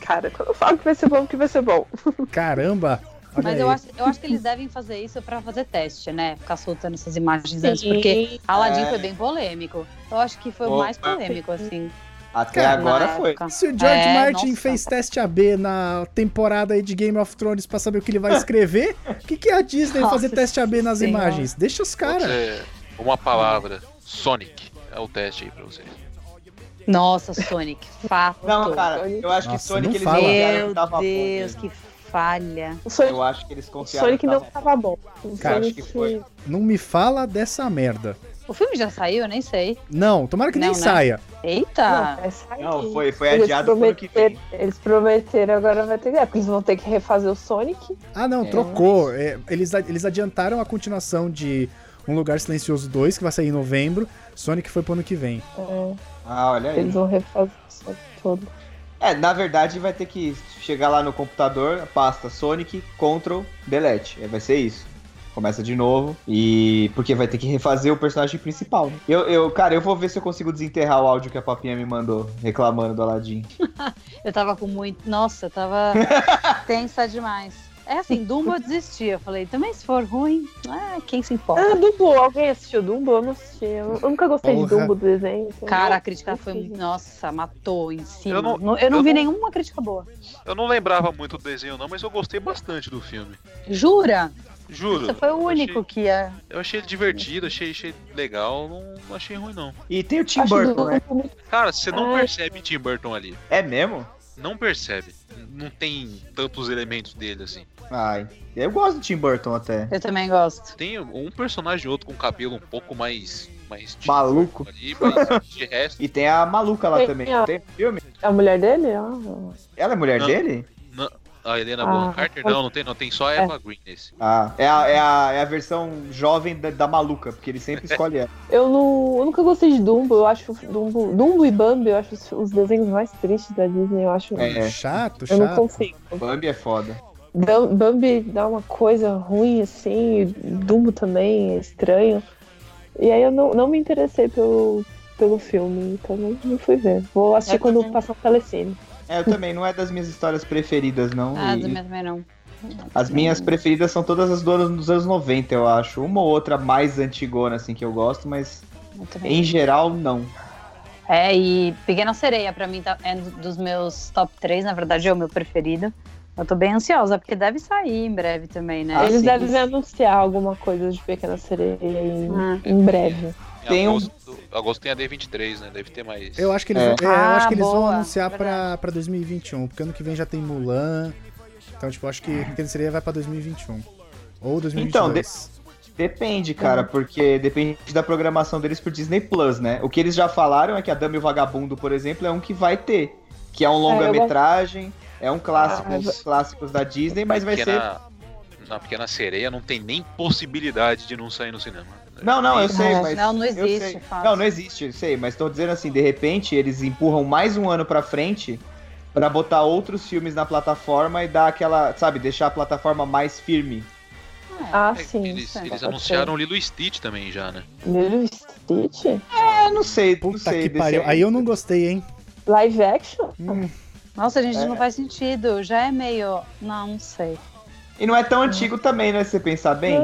Cara, quando eu falo que vai ser bom, que vai ser bom. Caramba! Mas eu acho, eu acho que eles devem fazer isso pra fazer teste, né? Ficar soltando essas imagens antes, porque Aladdin É. foi bem polêmico. Eu acho que foi o mais polêmico, assim. Até Cara, agora foi. Se o George É, Martin nossa. fez teste AB na temporada aí de Game of Thrones pra saber o que ele vai escrever, o que, que é a Disney Nossa fazer teste AB nas Senhora. imagens? Deixa os caras. Uma palavra. Sonic. É o teste aí pra vocês. Nossa, Sonic, fato. Não, cara, eu acho que Nossa, Sonic não eles fala. que Meu tava Deus, bom. que falha. O Sonic, Eu acho que eles o confiaram Sonic que não tava bom. O Cara, acho Sonic que foi. Não me fala dessa merda. O filme já saiu? Eu nem sei. Não, tomara que nem Não, né? saia. Eita! Não. Não, foi, foi Eles adiado pro ano que vem. Eles prometeram, agora vai ter que. É, porque eles vão ter que refazer o Sonic. Ah, não, É. trocou. É, eles, eles adiantaram a continuação de Um Lugar Silencioso 2, que vai sair em novembro. Sonic foi pro ano que vem. É, Ah, olha aí. eles vão refazer o Sonic todo. É, na verdade vai ter que chegar lá no computador, a pasta Sonic, Ctrl, Delete. É, vai ser isso. Começa de novo e. Porque vai ter que refazer o personagem principal. né? Eu, eu, cara, eu vou ver se eu consigo desenterrar o áudio que a papinha me mandou reclamando do Aladdin. Eu tava com muito. Nossa, eu tava tensa demais. É assim, Dumbo eu desisti. Eu falei, também se for ruim, ah, quem se importa? Ah, Dumbo, alguém assistiu Dumbo? Eu não assisti. Eu, eu nunca gostei de Porra. Dumbo do desenho. então- Cara, a crítica foi. sei. Nossa, matou em cima. Eu não- Não- eu não eu vi não- nenhuma crítica boa. Eu não lembrava muito do desenho, não, mas eu gostei bastante do filme. Jura? Juro. Você foi o eu único achei- que ia. Eu achei ele divertido, achei, achei legal, não, não achei ruim, não. E tem o Tim Acho Burton, né? muito- Cara, você não Ai. percebe Tim Burton ali. É mesmo? Não percebe. Não tem tantos elementos dele assim. Ai, eu gosto do Tim Burton até. Eu também gosto. Tem um personagem ou outro com cabelo um pouco mais. mais Maluco. ali, mas de resto. E tem a maluca lá Tem também. a- Tem filme? A mulher dele? Ah, Ela é mulher Não. dele? A Helena Ah, Bonham Carter? Não, não tem, não. Tem só a Eva Green nesse. Ah, é a, é a, é a versão jovem da, da maluca, porque ele sempre escolhe ela. eu, não, eu nunca gostei de Dumbo. Eu acho Dumbo, Dumbo e Bambi, eu acho os, os desenhos mais tristes da Disney. Eu acho. É. Chato, eu não chato. consigo. Bambi é foda. Bam- Bambi dá uma coisa ruim assim, e Dumbo também é estranho. E aí eu não, não me interessei pelo, pelo filme, então não, não fui ver. Vou assistir É, quando também. passar no telecine. É, eu também, não é das minhas histórias preferidas, não. Ah, e- também não. As minhas preferidas são todas as do anos, dos anos 90, eu acho. Uma ou outra mais antigona, assim, que eu gosto, mas Eu em geral, não. É, e Pequena Sereia, pra mim, tá, é um dos meus top 3, na verdade é o meu preferido. Eu tô bem ansiosa, porque deve sair em breve também, né? Ah, Eles sim. devem anunciar alguma coisa de Pequena Sereia em, Ah. em breve. Em Tem um- agosto, agosto tem a D23, né? Deve ter mais. Eu acho que eles, É. vão- é, eu Ah, acho que eles vão boa, anunciar pra, pra 2021, porque ano que vem já tem Mulan. Então, tipo, acho que Pequena Sereia vai pra 2021. Ou 2022. Então, Depende, cara, porque depende da programação deles pro Disney Plus, né? O que eles já falaram é que a Dama e o Vagabundo, por exemplo, é um que vai ter. Que é um longa-metragem, é um clássico, Ah, dos clássicos da Disney, mas vai ser. pequena, Na Pequena Sereia não tem nem possibilidade de não sair no cinema. Não, não, eu sei, Ah, mas. não, não existe, sei. Não, não existe, eu sei, mas tô dizendo assim, de repente eles empurram mais um ano pra frente pra botar outros filmes na plataforma e dar aquela, sabe, deixar a plataforma mais firme. Ah, É, sim. eles sim, eles anunciaram Lilo e Stitch também já, né? ser. Lilo e Stitch? É, não sei, não Puta sei. que pariu. Aí eu não gostei, hein? Live action? Hum, Nossa, gente, É. não faz sentido. Já é meio. Não, não sei. E não é tão antigo também, né, se você pensar bem.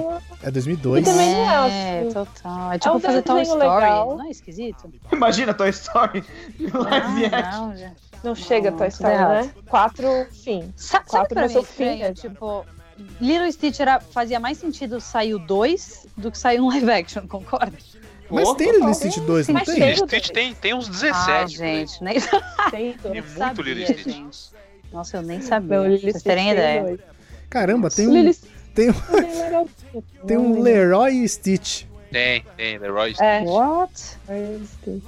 É 2002. Eu também não é, acho. total. É tipo um fazer Toy Story. legal. Não é esquisito? Imagina Toy Story live Ah, action. não, já. não chega Não, Toy Story, né? Quatro, fim. Sa sabe Quatro pra mim estranho? fofinhas. Tipo, Little Stitch era, fazia mais sentido sair o 2 do que sair um live action, concorda? Mas tem Lilo Stitch 2, não tem? Lilo Stitch tem, tem uns 17. ah, gente, nem Tem Tem muito Lilo Stitch. gente. Nossa, eu nem sabia. Não, vocês terem tem ideia. dois. Caramba, tem um, Stitch tem um, é tem um Leroy Stitch. Tem, tem, Leroy É. Stitch. What? Lilo e Stitch.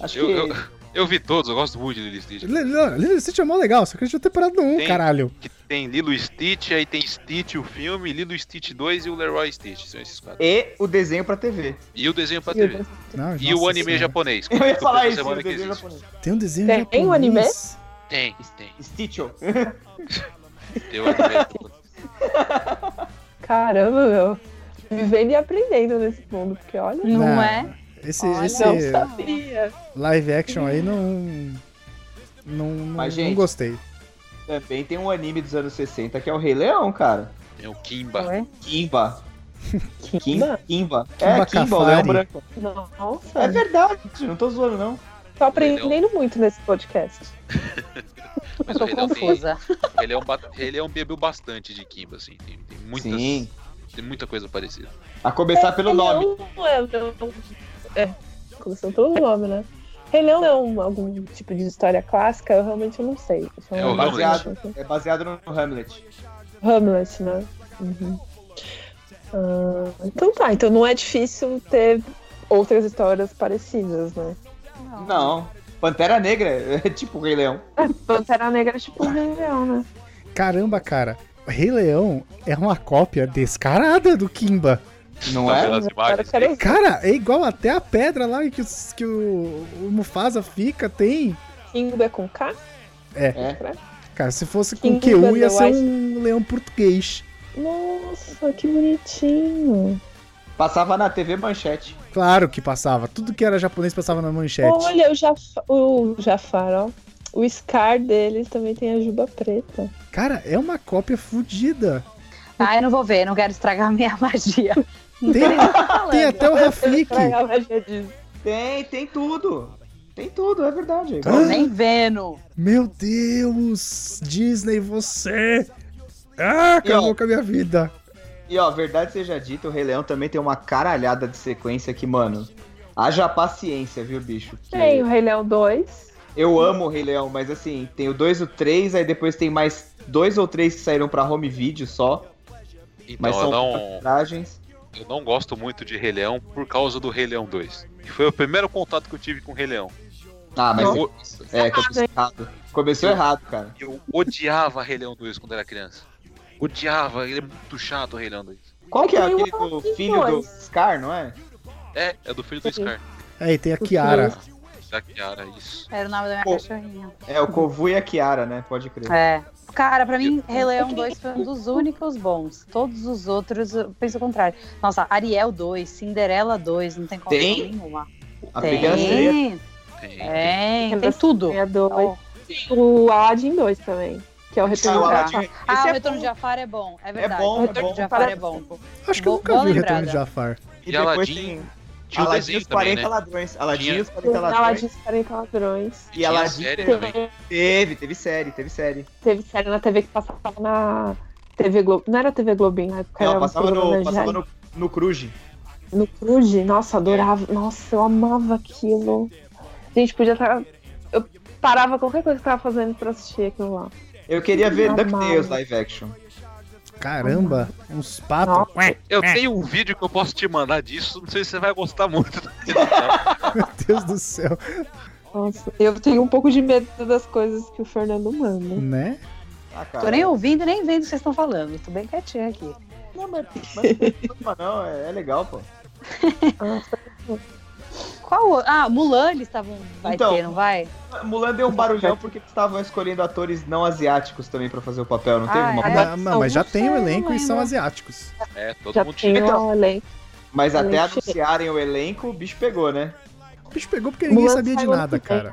Acho Eu, que. eu, eu vi todos, eu gosto muito de Lilo e Stitch. Não, Lilo Stitch é mó legal, só que a gente já temporada 1, Tem. caralho. Que tem Lilo Stitch, aí tem Stitch o filme, Lilo Stitch 2 e o Leroy Stitch. São esses quatro. E o desenho pra TV. E o desenho pra E TV. Não, E o anime senhora. japonês. Eu ia que falar isso, o desenho japonês. Tem um desenho Tem japonês. um anime? Tem, tem. Stitcho. Tem o anime. Caramba, meu. Vivendo e aprendendo nesse mundo, porque olha. Não, Não. é? Esse, Olha, esse Não sabia. live action aí não. Não, não, Mas, não gente, gostei. Também tem um anime dos anos 60 que é o Rei Leão, cara. Tem o Kimba. Ué? Kimba. Kim, Kimba? Kimba. Kimba É, Kimba, o Cafari. Leão Branco. Nossa. É verdade, não tô zoando, não. Tô aprendendo muito nesse podcast. Mas Tô o Rei Leão tem, confusa. ele, é um, ba- ele é um bebeu bastante de Kimba, assim. Tem, tem muitas. Sim. Tem muita coisa parecida. A começar pelo Rei nome. Não é, não- é, começando pelo nome, né? Rei Leão é um, algum tipo de história clássica? Eu realmente não sei. É o baseado- é baseado no Hamlet. Hamlet, né? Uhum. Ah, então tá, então não é difícil ter outras histórias parecidas, né? Não. Pantera Negra é tipo o Rei Leão. Pantera Negra é tipo um Rei Leão, né? Caramba, cara. Rei Leão é uma cópia descarada do Kimba. Não Tá é? imagens? quero ver. Cara, é igual até a pedra lá que, os- que o, o Mufasa fica, tem. Kimba é com K? É. Cara, se fosse com Kimba QU ia the ser um leão português. Nossa, que bonitinho. Passava na TV Manchete. Claro que passava. Tudo que era japonês passava na manchete. Olha, o, Jaf o Jafar, ó. O Scar deles também tem a juba preta. Cara, é uma cópia fodida. Ah, eu não vou ver, não quero estragar a minha magia. Tem- que. Tem até o Rafik. Estragar a magia disso. Tem, tem tudo. Tem tudo, é verdade. Tô nem vendo. Meu Deus! Disney, você! Ah, acabou ó, com a minha vida. E ó, verdade seja dita, o Rei Leão também tem uma caralhada de sequência que, mano, haja paciência, viu, bicho? Porque Tem o Rei Leão 2. Eu amo o Rei Leão, mas assim, tem o 2 e o 3, aí depois tem mais dois ou três que saíram pra home video só, Então, mas são não, personagens. Eu não gosto muito de Rei Leão por causa do Rei Leão 2. Que foi o primeiro contato que eu tive com o Rei Leão. Ah, mas Eu, é, começou errado. Começou errado, cara. eu odiava Rei Leão 2 quando era criança. Odiava, ele é muito chato o Rei Leão 2. Qual que é aquele do filho do. Scar, não é? É, é do filho do. Scar. Aí tem a Kiara. Da Kiara, isso. Era o nome da minha Pô. cachorrinha. É, o Kovu e a Kiara, né? Pode crer. É. Cara, pra mim, Rei Leão 2 foi um dos únicos bons. Todos os outros, eu penso o contrário. Nossa, Ariel 2, Cinderela 2, não tem como Tem? nenhuma. A Pequena Sereia. Tem, Tem, tem, tem tudo. Tem a 2. Ó. O Aladdin 2 também. Que é o Ah, retorno o de Jafar. Ah, o é Retorno bom. de Jafar é bom, é verdade. bom, o é Retorno bom. de Jafar é bom. Acho que eu nunca boa vi o Retorno de Jafar. E E depois Aladdin, tem Tinha e desenho os também, 40 né? ladrões. Aladdin e Tinha- os 40 ladrões. Aladdin e os 40 ladrões. E Tinha Aladdin série teve- também. Teve, teve série, teve série. Teve série na TV que passava na TV Globo. Não era TV Globinho na época, Não, era passava no, passava no, no Cruze. no Cruze. Nossa, adorava. Nossa, eu amava aquilo. Gente, podia estar. Eu parava qualquer coisa que tava fazendo pra assistir aquilo lá. Eu queria ver. DuckTales live action. Caramba, uns patos. Eu tenho um vídeo que eu posso te mandar disso, não sei se você vai gostar muito. Meu Deus do céu. Nossa, eu tenho um pouco de medo das coisas que o Fernando manda. Né? Ah, cara. Tô nem ouvindo nem vendo o que vocês estão falando. Tô bem quietinha aqui. Não, mas, mas não, não, é, é legal, pô. Qual? o- Ah, Mulan eles estavam. Vai Então. ter, não vai? Mulan deu um barulhão porque eles estavam escolhendo atores não asiáticos também pra fazer o papel, não teve Ah, uma é? Mas, mas- mas já Não tem o elenco não e são asiáticos. É, todo Já mundo tem tinha. Então, um elenco. Mas até Elenco anunciarem o elenco, o bicho pegou, né? O bicho pegou porque ninguém Mulan sabia de nada, cara.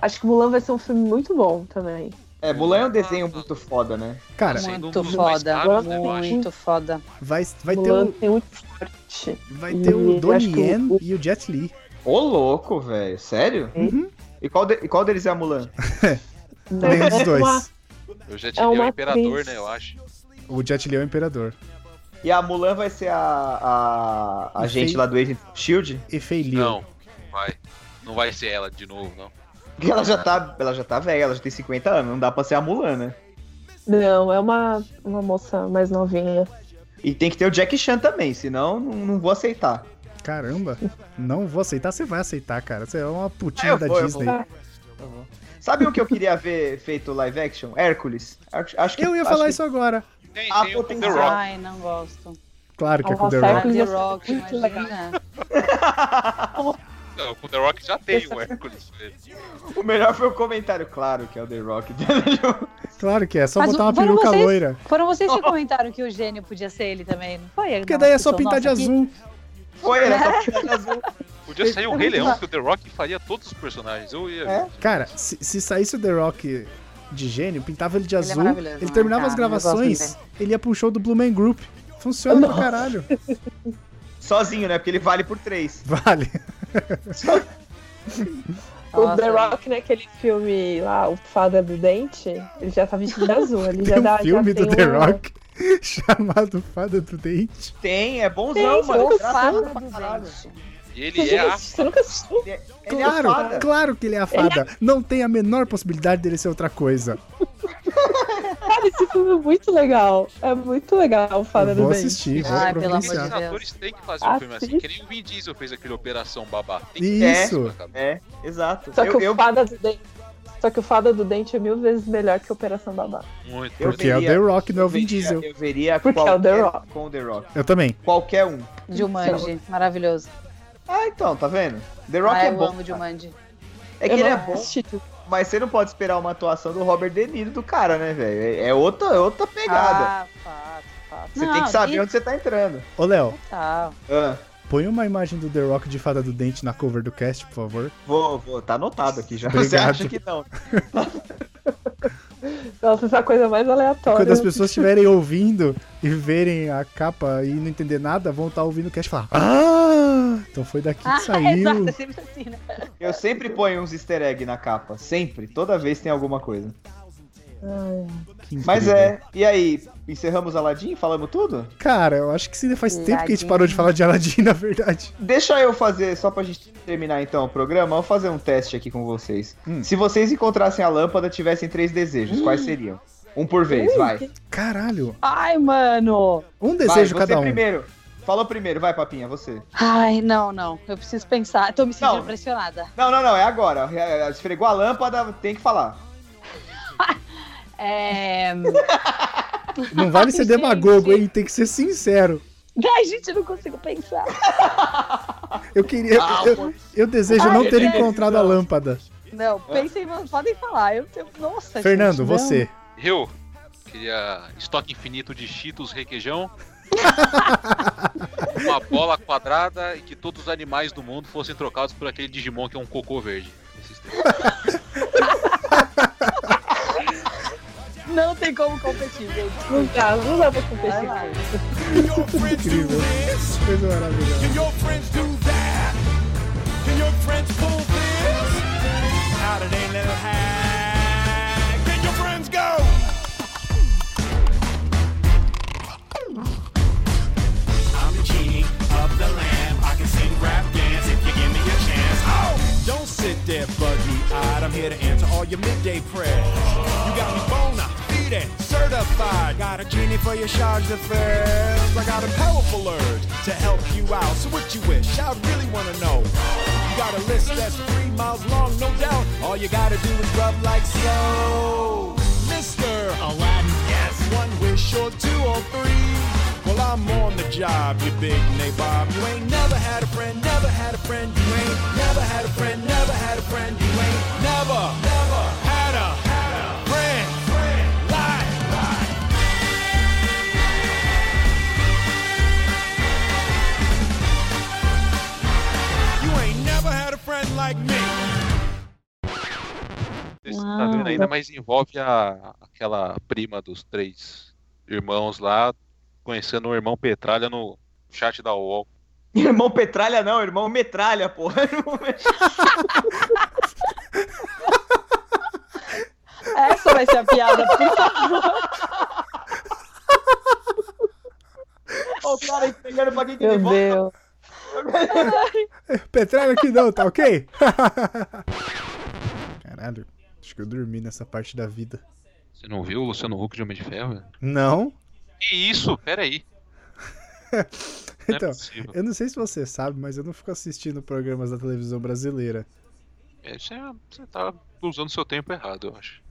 Acho que Mulan vai ser um filme muito bom também. É, Mulan é um desenho muito foda, né? Cara, Muito foda. né, muito foda. vai, vai ter Mulan o, tem muito forte. vai ter o E Donnie o- Yen o- e o Jet Li. Ô, louco, velho. Sério? Uhum. E qual, de- e qual deles é a Mulan? Nenhum dos É dois. uma- Eu já É o Imperador, atriz. né, eu acho. O Jet Li é o Imperador. E a Mulan vai ser a, a, a E gente fei- lá do Agent Shield? E Fei Liu. Não, vai. Não vai ser ela de novo, não. Porque ela já tá, ela já tá velha, ela já tem 50 anos, não dá pra ser a Mulan, né? Não, é uma, uma moça mais novinha. E tem que ter o Jack Chan também, senão não, não vou aceitar. Caramba. Não vou aceitar, você vai aceitar, cara. Você é uma putinha Ah, eu da vou, eu Disney. vou. Sabe o que eu queria ver feito live action? Hércules. Acho, que, Eu ia acho falar que- isso agora. Tem, Ah, tem o The potencial. Rock. Ai, não gosto. Claro que é com Nossa, The Rock. Hércules The ser Rock, muito. Não, o The Rock já tem o Hércules. O melhor foi o comentário, claro que é o The Rock. Claro que é, só Mas botar uma peruca vocês- loira. Foram vocês que comentaram que o gênio podia ser ele também, não foi? Porque Não, daí é só pintar de azul. Foi, era só pintar de azul. Podia sair o Rei Leão, que o The Rock faria todos os personagens. Eu ia. É? Cara, se, se saísse o The Rock de gênio, pintava ele de Ele é azul, maravilhoso, ele né, terminava cara? as gravações, ele ia pra um show do Blue Man Group. Funciona pra Nossa. caralho. Sozinho, né? Porque ele vale por três. Vale. Nossa, The Rock, naquele filme lá, O Fada do Dente, ele já tá vestido de azul. Ele já Tem dá, um filme já do tem The uma- Rock chamado Fada do Dente. Tem, é bonzão, Tem, mano. O fada do dente. Ele é a. você nunca assistiu? Ele é, ele é a Claro, fada. claro que ele é a fada. Não tem a menor possibilidade dele ser outra coisa. Cara, esse filme é muito legal. É muito legal, o Fada Eu vou do Dente. assistir, vou Ai, pelo amor de. Deus. atores têm que fazer um filme assim. Que nem o Vin Diesel fez aquele Operação Babá. Tem que Isso. É, exato. Só que eu, o eu, Fada do Dente. Só que o Fada do Dente é mil vezes melhor que Operação Babá. muito. eu Porque é o veria- The Rock, não é o eu Vin veria- Diesel. Eu veria Porque é o qualquer The Rock. com o The Rock. Eu também. Qualquer um. Jumanji, maravilhoso. Ah, então, tá vendo? The Rock Ah, é eu bom. amo Jumanji. É que Eu ele não é bom, assisti. Mas você não pode esperar uma atuação do Robert De Niro do cara, né, velho? É- É outra, é outra pegada. Ah, fato, fato. você Não, tem que saber e onde você tá entrando. Ô, Léo. Ah, Põe uma imagem do The Rock de fada do dente na cover do cast, por favor. Vou, vou, tá anotado aqui já. Obrigado. Você acha que não? Nossa, essa é a coisa mais aleatória. Quando as pessoas estiverem ouvindo e verem a capa e não entender nada, vão estar ouvindo o cast e falar: Ah! Então foi daqui que Ah, saiu. exato, é sempre assim, né? Eu sempre ponho uns easter egg na capa. Sempre. Toda vez tem alguma coisa. Ai, Mas é. E aí, encerramos Aladdin? Falamos tudo? Cara, eu acho que sim, faz tempo que a gente Aladdin. parou de falar de Aladdin, na verdade. Deixa eu fazer, só pra gente terminar então o programa, eu vou fazer um teste aqui com vocês. Hum. Se vocês encontrassem a lâmpada tivessem três desejos, quais seriam? Um por vez, vai. Caralho. Ai, mano. Um Vai, desejo você cada um. primeiro. Falou primeiro, vai, Papinha, você. Ai, não, não. Eu preciso pensar. Tô me sentindo Não. pressionada. Não, não, não, é agora. É, é, Esfregou a lâmpada, tem que falar. É... Não vale ser Ai, demagogo, hein? Tem que ser sincero. Ai, gente, eu não consigo pensar. Eu queria. Ah, eu, pô. eu desejo Ai, não ter encontrado a não. lâmpada. Não, pensem, podem falar. Eu, eu, nossa, Fernando, gente, não. você. Eu queria estoque infinito de Cheetos requeijão. uma bola quadrada e que todos os animais do mundo fossem trocados por aquele Digimon que é um cocô verde. Não tem como competir, gente. não dá, não dá pra Vai competir. lá. Can your friends do Incrível. this? Coisa maravilhosa. Can your friends do that? Can your friends pull this? Out of their little hat. Here to answer all your midday prayers. You got me bona fide, certified. Got a genie for your charge d'affaires. I got a powerful urge to help you out. So what you wish? I really wanna know. You got a list that's three miles long, no doubt. All you gotta do is rub like so. Mr. Aladdin, yes. One wish or two or three. Well, I'm on the job, you big nabob. You ain't never had a friend, never had a friend. You ain't never had a friend, never had a friend. You ain't never, never had a, had a friend. friend. Lie, lie. You ain't never had a friend like me. Tá vendo ainda, mas envolve a, aquela prima dos três irmãos lá, conhecendo o irmão Petralha no chat da UOL. Irmão Petralha não, irmão Metralha, porra. Essa vai ser a piada, por favor. O cara entregando pra quem que Meu. Deus. Petralha aqui não, tá ok? Caralho, acho que eu dormi nessa parte da vida. Você não viu o Luciano Huck de Homem de Ferro? velho? Não? Que isso? Pera aí. Não é Então, possível. eu não sei se você sabe, mas eu não fico assistindo programas da televisão brasileira. É, Você, você tá usando seu tempo errado, eu acho.